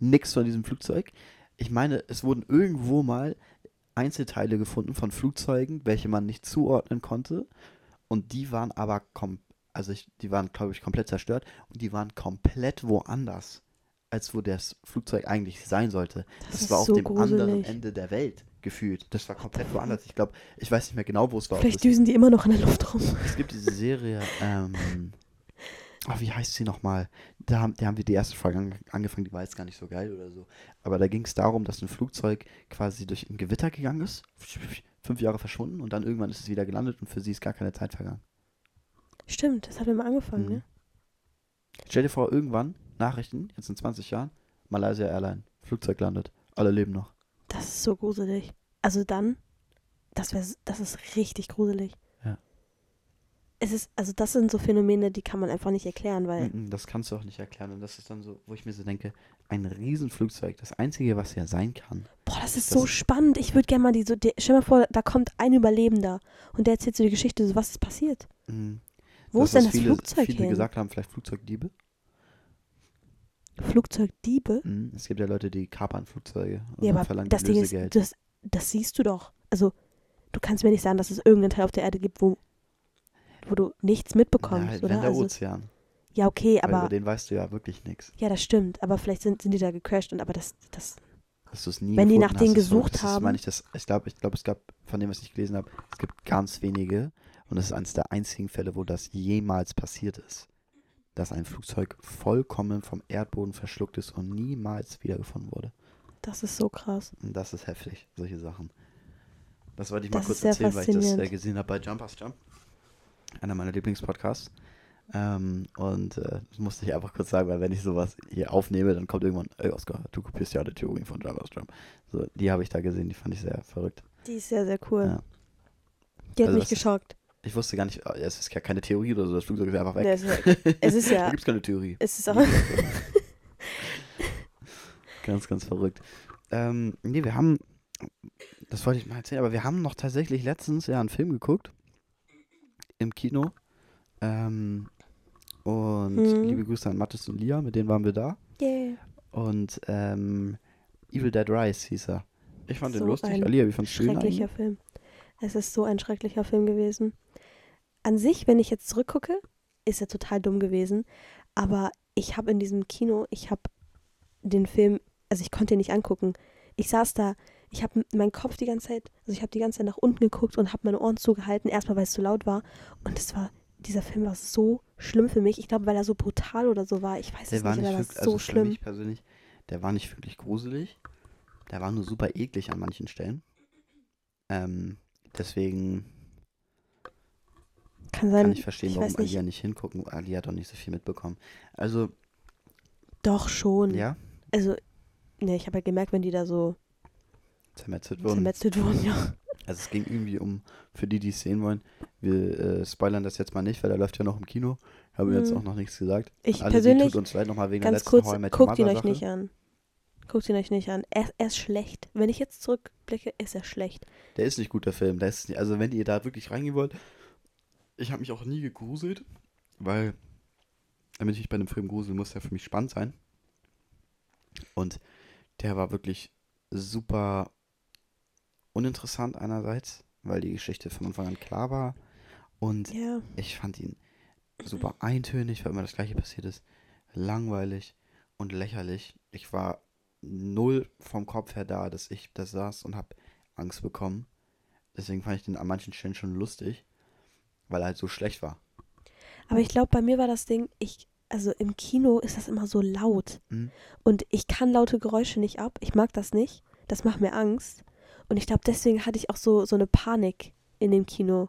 Nix von diesem Flugzeug. Ich meine, es wurden irgendwo mal Einzelteile gefunden von Flugzeugen, welche man nicht zuordnen konnte. Und die waren aber, kom also ich, die waren, glaube ich, komplett zerstört. Und die waren komplett woanders, als wo das Flugzeug eigentlich sein sollte. Das Das, war auf so dem anderen gruselig. Ende der Welt gefühlt. Das war komplett woanders. Ich glaube, ich weiß nicht mehr genau, wo es war. Vielleicht düsen die immer noch in der Luft rum. es gibt diese Serie, ähm, ach, wie heißt sie nochmal? Da haben, da haben wir die erste Folge ange angefangen, die war jetzt gar nicht so geil oder so. Aber da ging es darum, dass ein Flugzeug quasi durch ein Gewitter gegangen ist, fünf Jahre verschwunden und dann irgendwann ist es wieder gelandet und für sie ist gar keine Zeit vergangen. Stimmt, das hat mal angefangen, Mhm. ne? Stell dir vor, irgendwann, Nachrichten, jetzt in 20 Jahren, Malaysia Airline, Flugzeug landet, alle leben noch. Das ist so gruselig. Also dann, das wäre, das ist richtig gruselig. Ja. Es ist, also das sind so Phänomene, die kann man einfach nicht erklären, weil Das kannst du auch nicht erklären. Und das ist dann so, wo ich mir so denke, ein Riesenflugzeug, das Einzige, was ja sein kann. Boah, das ist Das so ist- spannend. Ich würde gerne mal die so. Die, stell dir mal vor, da kommt ein Überlebender und der erzählt so die Geschichte, so was ist passiert. Mhm. Wo Das, ist denn das viele, Flugzeug viele hin? gesagt haben, vielleicht Flugzeugdiebe. Flugzeugdiebe? Mhm. Es gibt ja Leute, die kapern Flugzeuge und Ja, aber verlangen das Ding ist, das, das siehst du doch. Also, du kannst mir nicht sagen, dass es irgendeinen Teil auf der Erde gibt, wo, wo du nichts mitbekommst, ja, halt, oder? wenn der Also, Ozean. ja, okay, Weil über aber. den weißt du ja wirklich nichts. Ja, das stimmt. Aber vielleicht sind, sind die da gecrashed und aber das, das. Dass du es nie Wenn die nach denen hast, ist so- gesucht das ist, haben. meine ich, das, ich glaube, ich glaub, es gab, von dem, was ich gelesen habe, es gibt ganz wenige und es ist eines der einzigen Fälle, wo das jemals passiert ist. Dass ein Flugzeug vollkommen vom Erdboden verschluckt ist und niemals wiedergefunden wurde. Das ist so krass. Das ist heftig, solche Sachen. Das wollte ich mal Das kurz ist sehr erzählen, weil ich das äh, gesehen habe bei Jumpers Jump. Einer meiner Lieblingspodcasts. Ähm, und äh, das musste ich einfach kurz sagen, weil wenn ich sowas hier aufnehme, dann kommt irgendwann, ey Oscar, du kopierst ja alle Theorien von Jumpers Jump. So, die habe ich da gesehen, die fand ich sehr verrückt. Die ist sehr, sehr cool. Ja. Die hat Also mich geschockt. Ich wusste gar nicht, äh, es ist ja keine Theorie oder so, das Flugzeug ist einfach weg. Ja, es ist- es ist ja- da gibt es keine Theorie. Es ist auch. ganz, ganz verrückt. Ähm, nee, wir haben, das wollte ich mal erzählen, aber wir haben noch tatsächlich letztens ja einen Film geguckt. Im Kino. Ähm, und Mhm. liebe Grüße an Mathis und Lia, mit denen waren wir da. Yeah. Und ähm, Evil Dead Rise hieß er. Ich fand den So lustig. ein Alia, wie fandst du ihn Schrecklicher? Film. Es ist so ein schrecklicher Film gewesen. An sich, wenn ich jetzt zurückgucke, ist er total dumm gewesen. Aber ich habe in diesem Kino, ich habe den Film, also ich konnte ihn nicht angucken. Ich saß da, ich habe meinen Kopf die ganze Zeit, also ich habe die ganze Zeit nach unten geguckt und habe meine Ohren zugehalten, erstmal weil es zu laut war. Und es war, dieser Film war so schlimm für mich. Ich glaube, weil er so brutal oder so war. Ich weiß Der es war nicht, nicht aber das ist so also für schlimm. mich persönlich, der war nicht wirklich gruselig. Der war nur super eklig an manchen Stellen. Ähm, deswegen Kann sein, kann ich verstehen, ich warum weiß nicht. Alia nicht hingucken. Alia hat doch nicht so viel mitbekommen. Also, doch schon. ja, Also, ne, ich habe halt gemerkt, wenn die da so zermetzelt wurden. zermetzelt wurden, ja. Also es ging irgendwie um, für die, die es sehen wollen, wir äh, spoilern das jetzt mal nicht, weil der läuft ja noch im Kino. Haben wir jetzt Mhm. auch noch nichts gesagt. Ich Alle, persönlich, tut uns leid nochmal wegen der ganz letzten kurz, Met Your guckt ihn euch nicht an. Guckt ihn euch nicht an. Er, er ist schlecht. Wenn ich jetzt zurückblicke, ist er schlecht. Der ist nicht gut, der Film. Der ist nicht, also wenn ihr da wirklich reingehen wollt, ich habe mich auch nie gegruselt, weil damit ich bei einem Film grusel, muss der für mich spannend sein. Und der war wirklich super uninteressant einerseits, weil die Geschichte von Anfang an klar war. Und Ja, ich fand ihn super eintönig, weil immer das gleiche passiert ist. Langweilig und lächerlich. Ich war null vom Kopf her da, dass ich da saß und habe Angst bekommen. Deswegen fand ich den an manchen Stellen schon lustig, weil er halt so schlecht war. aber ich glaube, bei mir war das Ding, ich, also im Kino ist das immer so laut. Mhm. Und ich kann laute Geräusche nicht ab. Ich mag das nicht. Das macht mir Angst. Und ich glaube, deswegen hatte ich auch so, so eine Panik in dem Kino.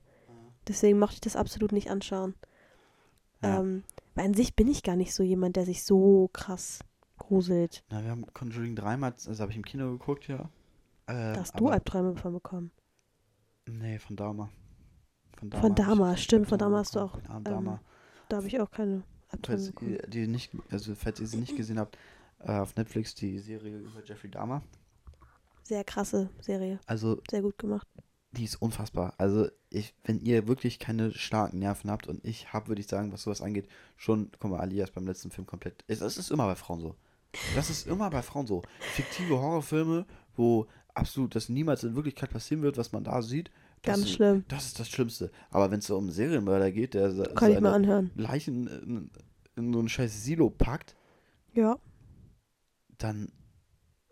Deswegen mochte ich das absolut nicht anschauen. Ja. Ähm, weil an sich bin ich gar nicht so jemand, der sich so krass gruselt. Na, wir haben Conjuring dreimal, also habe ich im Kino geguckt, ja. Äh, Da hast du aber- Albträume davon bekommen. Nee, von Dama. Von Von hab ich Dama, stimmt, von Dama hast du auch, ähm, Dama. Da habe ich auch keine Albträume Falls ihr, die nicht, also falls ihr sie nicht gesehen habt, äh, auf Netflix die Serie über Jeffrey Dahmer. Sehr krasse Serie. Also Sehr gut gemacht. die ist unfassbar. Also ich, wenn ihr wirklich keine starken Nerven habt und ich habe, würde ich sagen, was sowas angeht, schon, guck mal, Ali ist beim letzten Film komplett. Es, es ist immer bei Frauen so. Das ist immer bei Frauen so. Fiktive Horrorfilme, wo absolut das niemals in Wirklichkeit passieren wird, was man da sieht. Ganz ist, schlimm. Das ist das Schlimmste. Aber wenn es so um einen Serienmörder geht, der Kann ich mal anhören. Leichen in, in so ein scheiß Silo packt, Ja, dann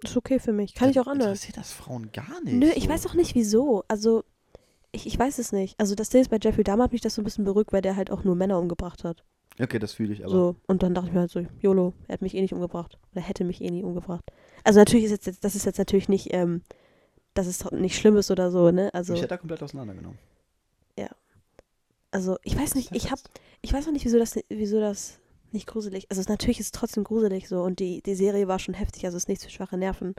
ist okay für mich. Kann ich auch anhören. interessiert das Frauen gar nicht. Nö, ich so. weiß auch nicht wieso. Also, ich, ich weiß es nicht. Also, das Ding ist, bei Jeffrey Dahmer hat mich das so ein bisschen beruhigt, weil der halt auch nur Männer umgebracht hat. Okay, das fühle ich aber. So, und dann dachte ich mir halt so, YOLO, er hat mich eh nicht umgebracht. Oder hätte mich eh nie umgebracht. Also natürlich ist jetzt, das ist jetzt natürlich nicht, ähm, dass es nicht schlimm ist oder so, ne? Also, Mich hätte er komplett auseinandergenommen. also ich weiß nicht, ich hab, ich weiß noch nicht, wieso das, wieso das nicht gruselig, also es, natürlich ist es trotzdem gruselig so und die, die Serie war schon heftig, also es ist nichts für schwache Nerven.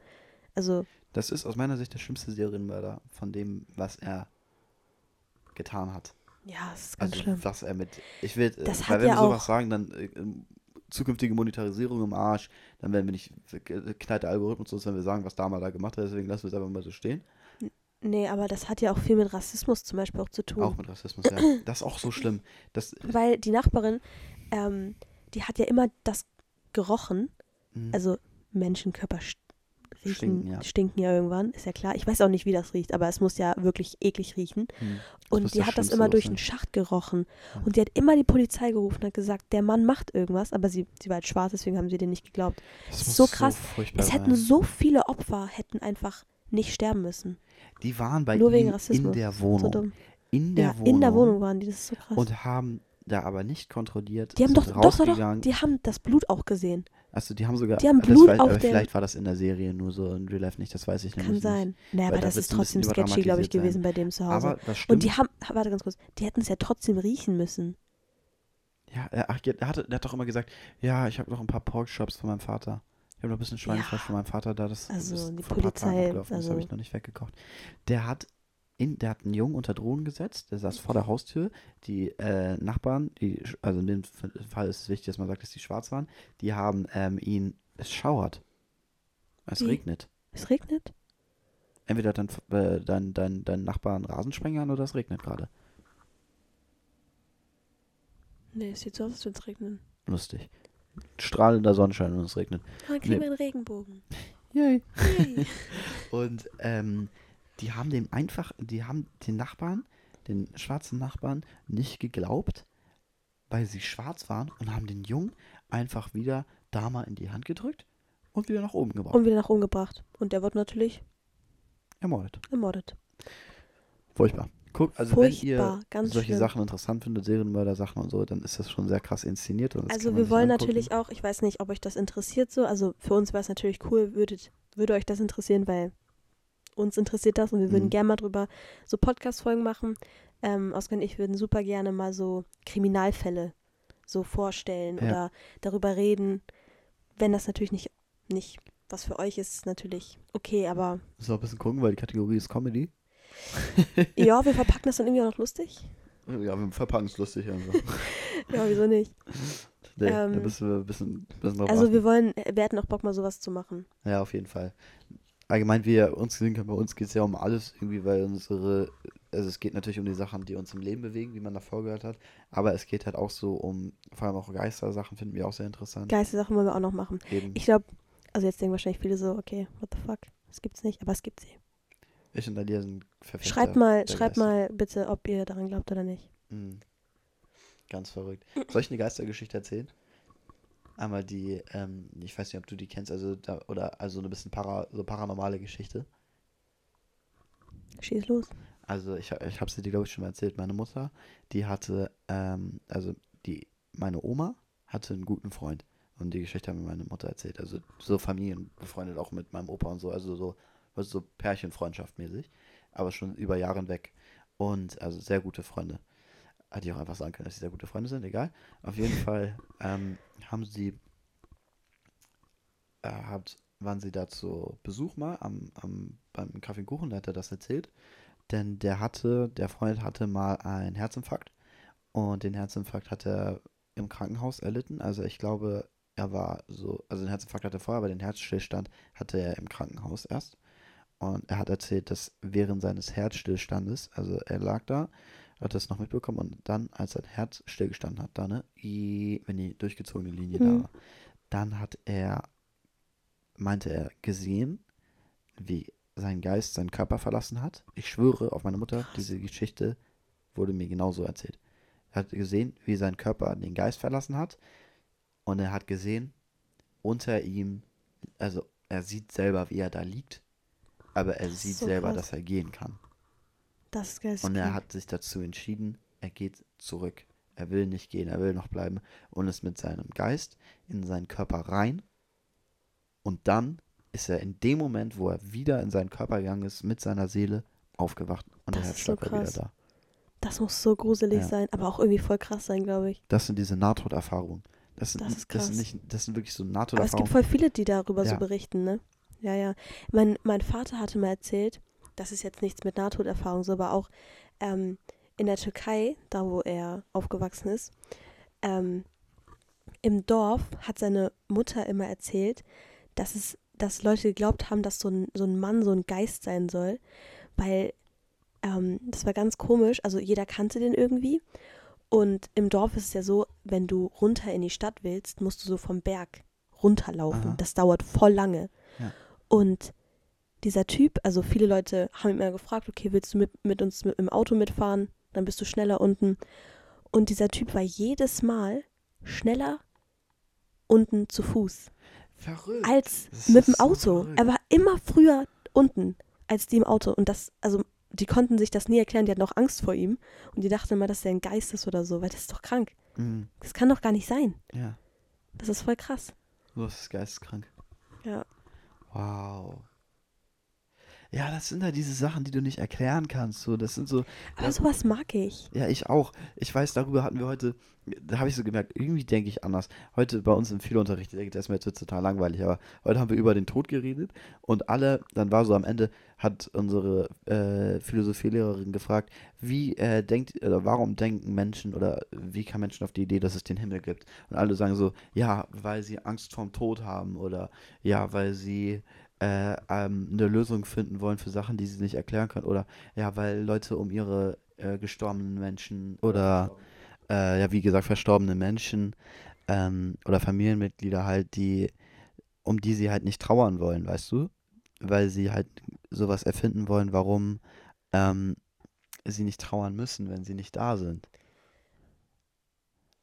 Also, Das ist aus meiner Sicht der schlimmste Serienmörder von dem, was er getan hat. ja, es ist ganz Also schlimm. was er mit. Ich will, Das weil wenn ja wir sowas sagen, dann äh, zukünftige Monetarisierung im Arsch, dann werden wir nicht äh, knallt der Algorithmus uns, wenn wir sagen, was da mal da gemacht hat, deswegen lassen wir es einfach mal so stehen. Nee, aber das hat ja auch viel mit Rassismus zum Beispiel auch zu tun. Auch mit Rassismus, ja. Das ist auch so schlimm. Das, Weil die Nachbarin, ähm, die hat ja immer das gerochen. mh, Also Menschenkörper riechen, Stinken, stinken, ja. ja. irgendwann, ist ja klar. Ich weiß auch nicht, wie das riecht, aber es muss ja wirklich eklig riechen. das Und die hat das immer durch sein. den Schacht gerochen. Ja. Und die hat immer die Polizei gerufen und hat gesagt, der Mann macht irgendwas, aber sie, sie war halt schwarz, deswegen haben sie den nicht geglaubt. Das ist so krass. furchtbar Es hätten so viele Opfer, hätten einfach nicht sterben müssen. Die waren bei Nur wegen in Rassismus. der So Wohnung. dumm. in der ja, Wohnung. in der Wohnung waren die, das ist so krass. Und haben da aber nicht kontrolliert. die haben doch, doch, doch, doch, die haben das Blut auch gesehen. Also die haben sogar. Die haben Blut weiß, auf aber Vielleicht war das in der Serie nur so in Real Life nicht, das weiß ich nämlich Kann nicht. sein. Naja, aber da das ist trotzdem sketchy, glaube ich, sein. gewesen bei dem zu Hause. Aber das stimmt. Und die haben, warte ganz kurz, die hätten es ja trotzdem riechen müssen. Ja, er, ach, er, hatte, der hat doch immer gesagt, ja, ich habe noch ein paar Porkshops von meinem Vater. Ich habe noch ein bisschen Schweinefleisch Ja. von meinem Vater da. Das Also, ist die vor ein paar Tagen Polizei, abgelaufen, das habe also- ich noch nicht weggekocht. Der hat, in, der hat einen Jungen unter Drohnen gesetzt, der saß vor der Haustür. Die äh, Nachbarn, die, also in dem Fall ist es wichtig, dass man sagt, dass die schwarz waren, die haben ähm, ihn, es schauert. Es Wie? regnet. Es regnet? Entweder dein, äh, dein, dein, dein Nachbar einen Rasensprenger an oder es regnet gerade. Nee, es sieht so aus, als würde es regnen. Lustig. Strahlender Sonnenschein und es regnet. Ah, Dann kriegen Nee. wir einen Regenbogen. Yay. Yay. Und ähm, die haben dem einfach, die haben den Nachbarn, den schwarzen Nachbarn, nicht geglaubt, weil sie schwarz waren und haben den Jungen einfach wieder da mal in die Hand gedrückt und wieder nach oben gebracht. Und wieder nach oben gebracht. Und der wird natürlich Ermordet. ermordet. Furchtbar. Guck, also Furchtbar, wenn ihr solche schlimm. Sachen interessant findet, Serienmörder-Sachen und so, dann ist das schon sehr krass inszeniert. Also wir wollen angucken. natürlich auch, ich weiß nicht, ob euch das interessiert so, also für uns wäre es natürlich cool, würdet, würde euch das interessieren, weil uns interessiert das und wir würden Mhm. gerne mal drüber so Podcast-Folgen machen. Ähm, Oskar und ich würden super gerne mal so Kriminalfälle so vorstellen Ja. oder darüber reden. Wenn das natürlich nicht, nicht was für euch ist, ist natürlich okay, aber So ein bisschen gucken, weil die Kategorie ist Comedy. ja, wir verpacken das dann irgendwie auch noch lustig. Ja, wir verpacken es lustig einfach. Ja, wieso nicht? nee, da Ähm, müssen wir ein bisschen, bisschen drauf Also achten. wir wollen, wir hätten auch Bock mal sowas zu machen. Ja, auf jeden Fall. Allgemein, wie ihr uns gesehen habt, bei uns geht es ja um alles irgendwie, weil unsere, also es geht natürlich um die Sachen, die uns im Leben bewegen, wie man davor gehört hat, aber es geht halt auch so um, vor allem auch Geister-Sachen finden wir auch sehr interessant. Geiste Sachen wollen wir auch noch machen. Eben. Ich glaube, also jetzt denken wahrscheinlich viele so, okay, what the fuck, das gibt's nicht, aber es gibt sie. Ich und Alia sind Verfechter Schreibt mal, schreibt Geister. mal bitte, ob ihr daran glaubt oder nicht. Mhm. Ganz verrückt. Soll ich eine Geistergeschichte erzählen? Einmal die, ähm, ich weiß nicht, ob du die kennst, also da, oder also eine bisschen para, so paranormale Geschichte. Schieß los. Also ich, ich habe sie dir, glaube ich, schon mal erzählt. Meine Mutter, die hatte, ähm, also die, meine Oma hatte einen guten Freund. Und die Geschichte hat mir meine Mutter erzählt. Also so familienbefreundet auch mit meinem Opa und so. Also so, also so Pärchenfreundschaft mäßig. Aber schon über Jahre hinweg. Und also sehr gute Freunde. Hätte ich auch einfach sagen können, dass sie sehr gute Freunde sind, egal. Auf jeden Fall ähm, haben sie, äh, hat, waren sie da zu Besuch mal am, am, beim Kaffee und Kuchen, da hat er das erzählt. Denn der hatte, der Freund hatte mal einen Herzinfarkt und den Herzinfarkt hat er im Krankenhaus erlitten. Also ich glaube, er war so, also den Herzinfarkt hatte er vorher, aber den Herzstillstand hatte er im Krankenhaus erst. Und er hat erzählt, dass während seines Herzstillstandes, also er lag da, hat das noch mitbekommen und dann, als sein Herz stillgestanden hat, da, ne, wenn die durchgezogene Linie da Mhm. war, dann hat er, meinte er, gesehen, wie sein Geist seinen Körper verlassen hat. Ich schwöre auf meine Mutter, diese Geschichte wurde mir genauso erzählt. Er hat gesehen, wie sein Körper den Geist verlassen hat und er hat gesehen, unter ihm, also er sieht selber, wie er da liegt, aber er sieht so selber, krass. dass er gehen kann. Das ist geil. Und er hat sich dazu entschieden, er geht zurück. Er will nicht gehen, er will noch bleiben und ist mit seinem Geist in seinen Körper rein. Und dann ist er in dem Moment, wo er wieder in seinen Körper gegangen ist, mit seiner Seele aufgewacht und der Das ist so Herzschlag war wieder krass. da. Das muss so gruselig Ja. sein, aber auch irgendwie voll krass sein, glaube ich. Das sind diese Nahtoderfahrungen. Das sind, Das ist das sind krass. nicht, das sind wirklich so Aber es Nahtoderfahrungen. gibt voll viele, die darüber so Ja. berichten, ne? Ja, ja. Mein, mein Vater hatte mal erzählt, das ist jetzt nichts mit Nahtoderfahrung, so, aber auch ähm, in der Türkei, da wo er aufgewachsen ist, ähm, im Dorf hat seine Mutter immer erzählt, dass es, dass Leute geglaubt haben, dass so ein, so ein Mann so ein Geist sein soll, weil ähm, das war ganz komisch, also jeder kannte den irgendwie. Und im Dorf ist es ja so, wenn du runter in die Stadt willst, musst du so vom Berg runterlaufen. Aha. Das dauert voll lange. Ja. Und dieser Typ, also viele Leute haben immer gefragt, okay, willst du mit, mit uns mit, im Auto mitfahren? Dann bist du schneller unten. Und dieser Typ war jedes Mal schneller unten zu Fuß Verrückt. als Das mit dem so Auto. verrückt. er war immer früher unten als die im Auto. Und das, also die konnten sich das nie erklären, die hatten auch Angst vor ihm. Und die dachten immer, dass er ein Geist ist oder so, weil das ist doch krank. Mhm. Das kann doch gar nicht sein. Ja, Das ist voll krass. du ist geisteskrank. Ja. Wow. Ja, das sind ja diese Sachen, die du nicht erklären kannst. So, das sind so. Aber Ja. sowas mag ich. Ja, ich auch. Ich weiß, darüber hatten wir heute, da habe ich so gemerkt, irgendwie denke ich anders. Heute bei uns im Philunterricht, ich denke, das ist mir jetzt total langweilig, aber heute haben wir über den Tod geredet und alle, dann war so am Ende, hat unsere äh, Philosophielehrerin gefragt, wie äh, denkt, oder warum denken Menschen oder wie kann Menschen auf die Idee, dass es den Himmel gibt? Und alle sagen so, ja, weil sie Angst vorm Tod haben oder ja, weil sie äh, ähm, eine Lösung finden wollen für Sachen, die sie nicht erklären können oder ja, weil Leute um ihre äh, gestorbenen Menschen oder äh, ja, wie gesagt, verstorbene Menschen ähm, oder Familienmitglieder halt, die, um die sie halt nicht trauern wollen, weißt du? Weil sie halt sowas erfinden wollen, warum ähm, sie nicht trauern müssen, wenn sie nicht da sind.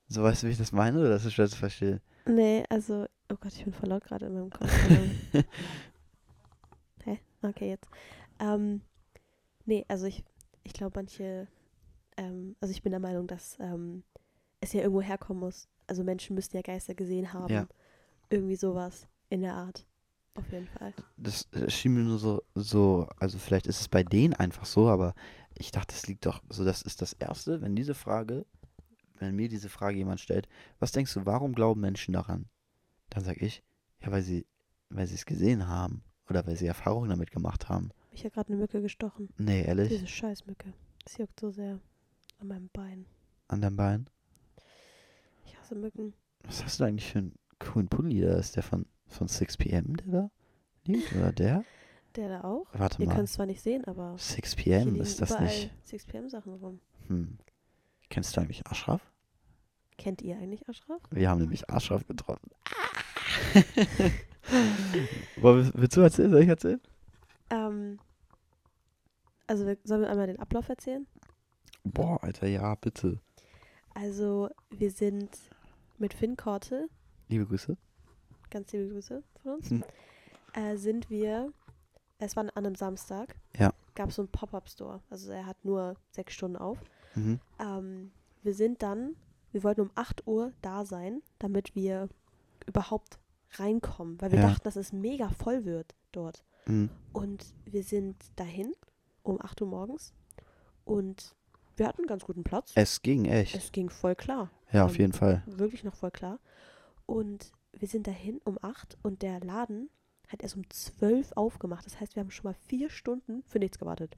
So weißt du, wie ich das meine, oder das ist schwer zu verstehen? Nee, also, oh Gott, ich bin voll laut gerade in meinem Kopf. Okay, jetzt. Ähm, nee, also ich, ich glaube, manche, ähm, also ich bin der Meinung, dass ähm, es ja irgendwo herkommen muss. Also Menschen müssten ja Geister gesehen haben. Ja. Irgendwie sowas in der Art. Auf jeden Fall. Das schien mir nur so, so, also vielleicht ist es bei denen einfach so, aber ich dachte, es liegt doch, so das ist das Erste, wenn diese Frage, wenn mir diese Frage jemand stellt, was denkst du, warum glauben Menschen daran? Dann sage ich, ja, weil sie, weil sie es gesehen haben oder weil sie Erfahrungen damit gemacht haben. Mich hat gerade eine Mücke gestochen. Nee, ehrlich, Diese Scheißmücke. Das juckt so sehr an meinem Bein. an deinem Bein. Ich hasse Mücken. Was hast du eigentlich für einen coolen Pulli? Da ist der von, von 6pm, der da liegt, oder der? Der da auch? Warte Ihr mal, könnt es zwar nicht sehen, aber 6pm, hier liegen ist das nicht, 6 PM Sachen rum. hm. Kennst du eigentlich Ashraf? Kennt ihr eigentlich Ashraf? Wir haben nämlich Ashraf getroffen. Wollen Willst du erzählen? Soll ich erzählen? Ähm, also wir, sollen wir einmal den Ablauf erzählen? Boah, Alter, ja, bitte. Also wir sind mit Finn Korte, Liebe Grüße. ganz liebe Grüße von uns, Hm. äh, sind wir, es war an einem Samstag, Ja. gab es so einen Pop-Up-Store. Also er hat nur sechs Stunden auf. Mhm. Ähm, wir sind dann, wir wollten um 8 Uhr da sein, damit wir überhaupt reinkommen, weil wir Ja. dachten, dass es mega voll wird dort. Mhm. Und wir sind dahin um 8 Uhr morgens und wir hatten einen ganz guten Platz. Es ging echt. Es ging voll klar. ja, auf ähm, jeden Fall. Wirklich noch voll klar. Und wir sind dahin um 8 und der Laden hat erst um 12 aufgemacht. Das heißt, wir haben schon mal vier Stunden für nichts gewartet.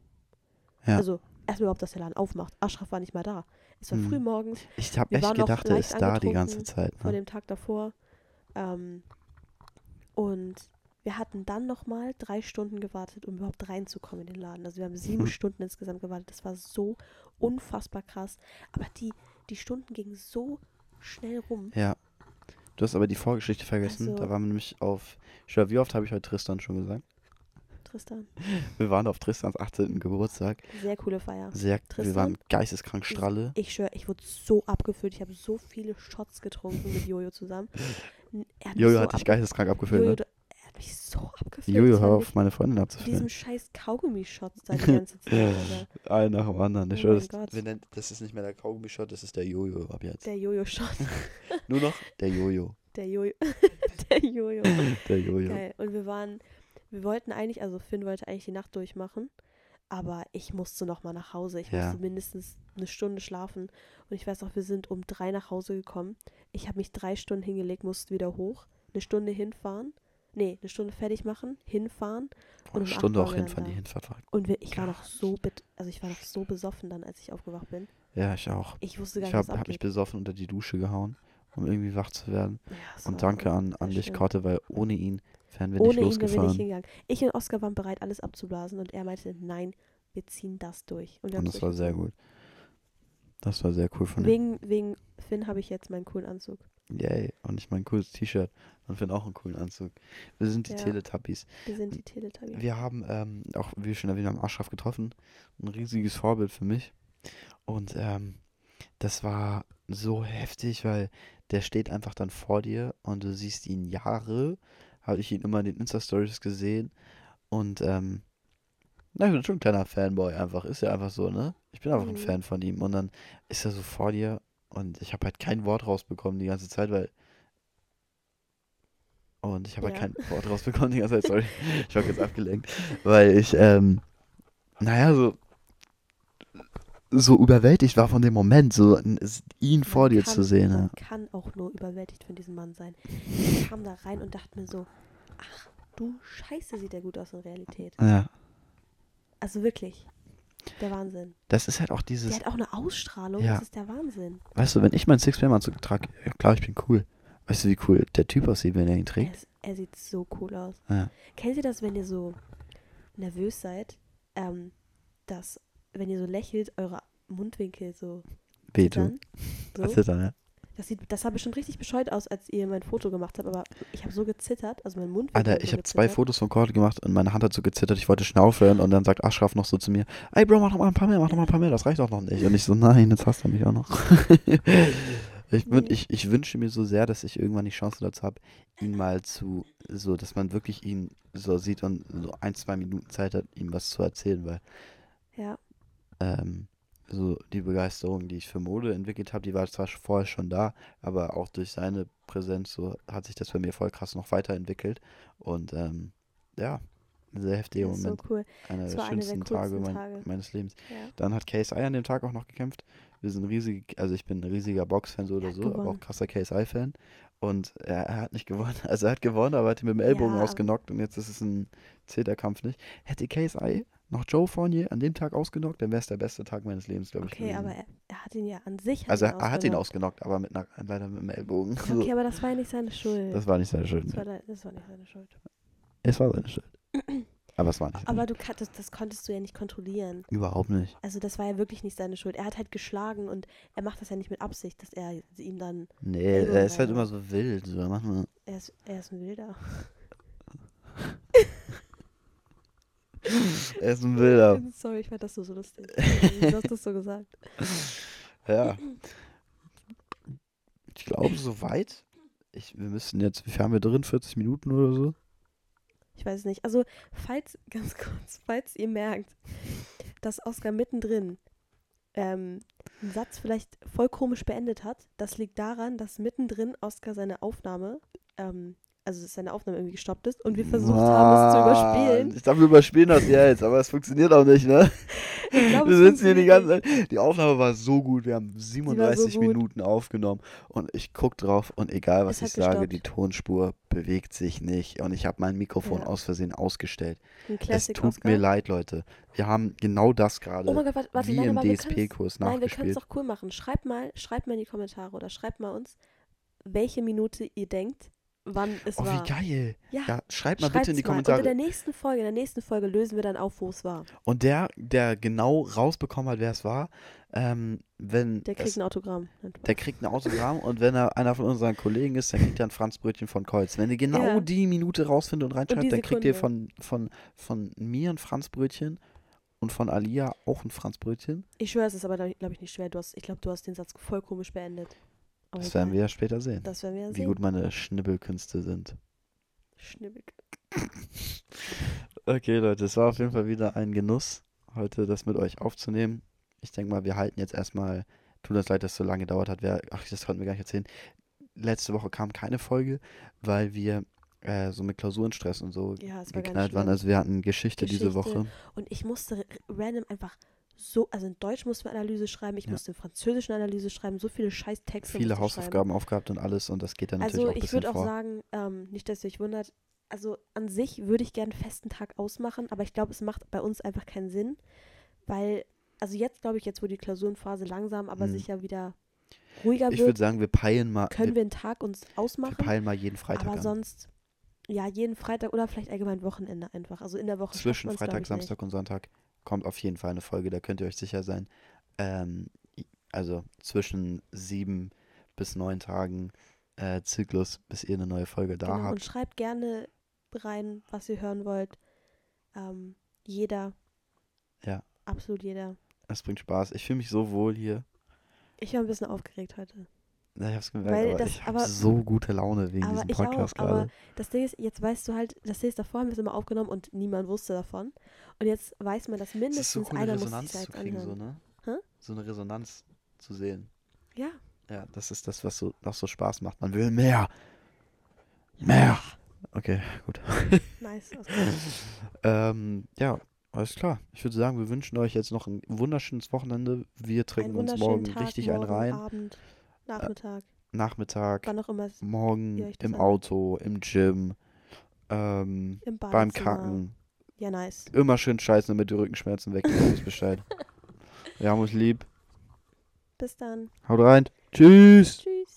Ja. Also erstmal überhaupt, dass der Laden aufmacht. Ashraf war nicht mal da. Es war Mhm. früh morgens Ich habe echt gedacht, leicht ist da die ganze Zeit. vor Ne? dem Tag davor. Ähm, und wir hatten dann nochmal drei Stunden gewartet, um überhaupt reinzukommen in den Laden. Also wir haben sieben Mhm. Stunden insgesamt gewartet. Das war so unfassbar krass. Aber die, die Stunden gingen so schnell rum. Ja. Du hast aber die Vorgeschichte vergessen. Also- da waren wir nämlich auf. Ich weiß, wie oft habe ich heute Tristan schon gesagt? Tristan, Wir waren auf Tristans 18. Geburtstag. sehr coole Feier. Sehr, wir waren geisteskrank stralle. Ich schwöre, ich wurde so abgefüllt. Ich habe so viele Shots getrunken mit Jojo zusammen. Er hat Jojo so hat dich geisteskrank abgefüllt, Jojo, ne? er hat mich so abgefüllt. Jojo, hör auf, meine Freundin Mit abzufüllen. diesem scheiß Kaugummi-Shots da die ganze Zeit. Ein nach dem anderen. Ich Oh das, Gott. wir nennen, das ist nicht mehr der Kaugummi-Shot, das ist der Jojo ab jetzt. Der Jojo-Shot. Nur noch der Jojo. Der Jojo. Der Jojo. Der Jojo. Geil. Und wir waren, wir wollten eigentlich, also Finn wollte eigentlich die Nacht durchmachen, aber ich musste noch mal nach Hause. Ich Ja. musste mindestens eine Stunde schlafen. Und ich weiß auch, wir sind um drei nach Hause gekommen. Ich habe mich drei Stunden hingelegt, musste wieder hoch, eine Stunde hinfahren. Nee, eine Stunde fertig machen, hinfahren. Boah, eine um acht Stunde auch hinfahren, die. Hinfahrt war. Und wir, ich war noch so also ich war noch so besoffen dann, als ich aufgewacht bin. Ja, ich auch. Ich wusste gar Ich nicht, was habe hab mich besoffen unter die Dusche gehauen, um irgendwie wach zu werden. Ja, Und danke an, an dich. Korte, weil ohne ihn wären wir Ohne nicht ihn wären wir nicht hingegangen. Ich und Oskar waren bereit, alles abzublasen und er meinte, nein, wir ziehen das durch. Und, Und das war sehr gut. Das war sehr cool von ihm. Wegen, wegen Finn habe ich jetzt meinen coolen Anzug. Yay. Und ich mein cooles T-Shirt. Und Finn auch einen coolen Anzug. Wir sind die Ja. Teletubbies. Wir sind die Teletubbies. Wir haben, ähm, auch wie schon erwähnt, haben Aschraf getroffen. Ein riesiges Vorbild für mich. Und ähm, das war so heftig, weil der steht einfach dann vor dir und du siehst ihn Jahre. Habe ich ihn immer in den Insta-Stories gesehen. Und ähm, na, ich bin schon ein kleiner Fanboy einfach. Ist ja einfach so, ne? Ich bin einfach ein Mhm. Fan von ihm. Und dann ist er so vor dir und ich habe halt kein Wort rausbekommen die ganze Zeit, weil. Und ich habe halt Ja. kein Wort rausbekommen die ganze Zeit, sorry. Ich war jetzt abgelenkt. Weil ich, ähm, naja, so. So überwältigt war von dem Moment, so ihn vor dir kann- zu sehen. Man Ja. kann auch nur überwältigt von diesem Mann sein. Ich kam da rein und dachte mir so, ach du Scheiße, sieht der gut aus in Realität. ja. Also wirklich, der Wahnsinn. Das ist halt auch Der dieses, hat auch eine Ausstrahlung, Ja. das ist der Wahnsinn. weißt du, wenn ich meinen Six Anzug trage, ja klar, ich bin cool. Weißt du, wie cool der Typ aussieht, wenn er ihn Er, trägt? ist, er sieht so cool aus. Ja. Kennt ihr das, wenn ihr so nervös seid, ähm, dass, wenn ihr so lächelt, eure Mundwinkel so zittern? Was So? dann, ja? Das, sieht, das sah bestimmt richtig bescheuert aus, als ihr mein Foto gemacht habt, aber ich habe so gezittert, also mein Mundwinkel Alter, ich so habe zwei. Fotos von Kord gemacht und meine Hand hat so gezittert, ich wollte schnell aufhören und dann sagt Ashraf noch so zu mir, ey Bro, mach noch mal ein paar mehr, mach noch mal ein paar mehr, das reicht doch noch nicht. Und ich so, nein, jetzt hast du mich auch noch. ich, Nee. ich, ich wünsche mir so sehr, dass ich irgendwann die Chance dazu habe, ihn mal zu, so, dass man wirklich ihn so sieht und so ein, zwei Minuten Zeit hat, ihm was zu erzählen, weil Ja, ähm, so die Begeisterung, die ich für Mode entwickelt habe, die war zwar vorher schon da, aber auch durch seine Präsenz so hat sich das bei mir voll krass noch weiterentwickelt und ähm, ja, ein sehr heftiger das ist so Moment, cool. einer der schönsten Tage, mein, Tage. meines Lebens. Ja. Dann hat KSI an dem Tag auch noch gekämpft. Wir sind riesig, also ich bin ein riesiger Box-Fan so Er oder so, aber auch gewonnen. krasser KSI-Fan. Und er, er hat nicht gewonnen. Also er hat gewonnen, aber hat ihn mit dem Ellbogen Ja, ausgenockt und jetzt ist es ein Zählerkampf nicht. Hätte KSI noch Joe Fournier an dem Tag ausgenockt, dann wäre es der beste Tag meines Lebens, glaube ich. Okay, aber er, er hat ihn ja an sich. also er, er hat ihn ausgenockt. aber mit einer, leider mit dem Ellbogen. Okay, aber das war ja nicht seine Schuld. Das war nicht seine Schuld. das, war, das war nicht seine Schuld. Es war seine Schuld. Aber es war nicht Aber du das, das konntest du ja nicht kontrollieren. Überhaupt nicht. Also das war ja wirklich nicht seine Schuld. Er hat halt geschlagen und er macht das ja nicht mit Absicht, dass er ihm dann. Nee, Ellbogen er ist halt immer so wild. So. Er ist, er ist ein Wilder. Er ist ein Wilder. Sorry, ich fand das so, so lustig. Du hast das so gesagt. Ja. Ich glaube, soweit. Ich, wir müssen jetzt, wie viel haben wir drin? 40 Minuten oder so? Ich weiß es nicht. Also, falls, ganz kurz, falls ihr merkt, dass Oscar mittendrin ähm, einen Satz vielleicht voll komisch beendet hat, das liegt daran, dass mittendrin Oscar seine Aufnahme, ähm, also dass seine Aufnahme irgendwie gestoppt ist und wir versucht haben, es zu überspielen. Ich dachte, wir überspielen das jetzt, aber es funktioniert auch nicht, ne? Ich glaub, wir sitzen hier die ganze Zeit. Die Aufnahme war so gut. Wir haben 37 gut. Minuten aufgenommen und ich guck drauf und egal was Es ich sage, gestoppt. die Tonspur bewegt sich nicht und ich habe mein Mikrofon Ja. aus Versehen ausgestellt. Es tut Oscar. mir leid, Leute. Wir haben genau das gerade Oh mein Gott, warte, warte wie nein, im DSP-Kurs Nein, wir können es nachgespielt. doch cool machen. Schreibt mal, schreibt mal in die Kommentare oder schreibt mal uns, welche Minute ihr denkt, wann es Oh, war. wie geil. Ja, Ja, schreibt mal bitte in die mal. Und in der Kommentare. nächsten Folge, in der nächsten Folge lösen wir dann auf, wo es war. Und der, der genau rausbekommen hat, wer es war, ähm, wenn Der kriegt es, ein Autogramm. Der kriegt ein Autogramm und wenn er einer von unseren Kollegen ist, dann kriegt er ein Franzbrötchen von Kolz. Wenn ihr genau Ja. die Minute rausfindet und reinschreibt, dann kriegt ihr von, von, von mir ein Franzbrötchen und von Alia auch ein Franzbrötchen. Ich schwöre, es ist aber, glaube ich, nicht schwer. Du hast, ich glaube, du hast den Satz voll komisch beendet. Aber Das werden wir ja später sehen, Das werden wir ja wie sehen. gut meine Schnibbelkünste sind. Schnibbig. Okay, Leute, es war auf jeden Fall wieder ein Genuss, heute das mit euch aufzunehmen. Ich denke mal, wir halten jetzt erstmal, tut uns leid, dass es so lange gedauert hat. Wer, ach, das konnten wir gar nicht erzählen. Letzte Woche kam keine Folge, weil wir äh, so mit Klausurenstress und so Ja, war geknallt waren. Also wir hatten Geschichte, diese Geschichte, Woche. Und ich musste random einfach so, also in Deutsch mussten wir Analyse schreiben, ich Ja. musste in Französisch eine Analyse schreiben, so viele scheiß Texte Viele ich schreiben. Hausaufgaben aufgehabt und alles und das geht dann natürlich Also auch ein ich bisschen würde auch sagen, ähm, nicht, dass ihr euch wundert, also an sich würde ich gerne einen festen Tag ausmachen, aber ich glaube, es macht bei uns einfach keinen Sinn, weil, also jetzt glaube ich, jetzt wo die Klausurenphase langsam, aber Mhm. sicher wieder ruhiger ich wird, würde sagen, wir peilen mal, können wir, wir einen Tag uns wir ausmachen, peilen mal jeden Freitag aber an. sonst, ja, jeden Freitag oder vielleicht allgemein Wochenende einfach, also in der Woche Zwischen Freitag, ich, Samstag und Sonntag kommt auf jeden Fall eine Folge, da könnt ihr euch sicher sein. Ähm, also zwischen sieben bis neun Tagen äh, Zyklus, bis ihr eine neue Folge da Genau, und habt. schreibt gerne rein, was ihr hören wollt. Ähm, jeder. Ja. Absolut jeder. Es bringt Spaß. Ich fühle mich so wohl hier. Ich war ein bisschen aufgeregt heute. Na, Ich hab's gemerkt, Weil aber das- ich habe so gute Laune wegen diesem ich auch, Podcast aber gerade. Das Ding ist, jetzt weißt du halt, das Ding ist, davor haben wir es immer aufgenommen und niemand wusste davon. Und jetzt weiß man, dass Es ist mindestens so cool, eine einer muss sich Resonanz zu kriegen, so, ne? Hä? So eine Resonanz zu sehen. Ja, Ja, das ist das, was so, noch so Spaß macht. Man will mehr. Mehr. Okay, gut. nice. Ähm, ja, alles klar. Ich würde sagen, wir wünschen euch jetzt noch ein wunderschönes Wochenende. Wir trinken uns morgen Tag, richtig morgen, einen rein. Abend, Nachmittag, Nachmittag, wann auch immer morgen, im anhört. Auto, im Gym, ähm, im beim. Kacken. Ja, nice. Immer schön scheißen, damit die Rückenschmerzen weg sind. Bescheid. Wir haben uns lieb. Bis dann. Haut rein. Tschüss. Tschüss.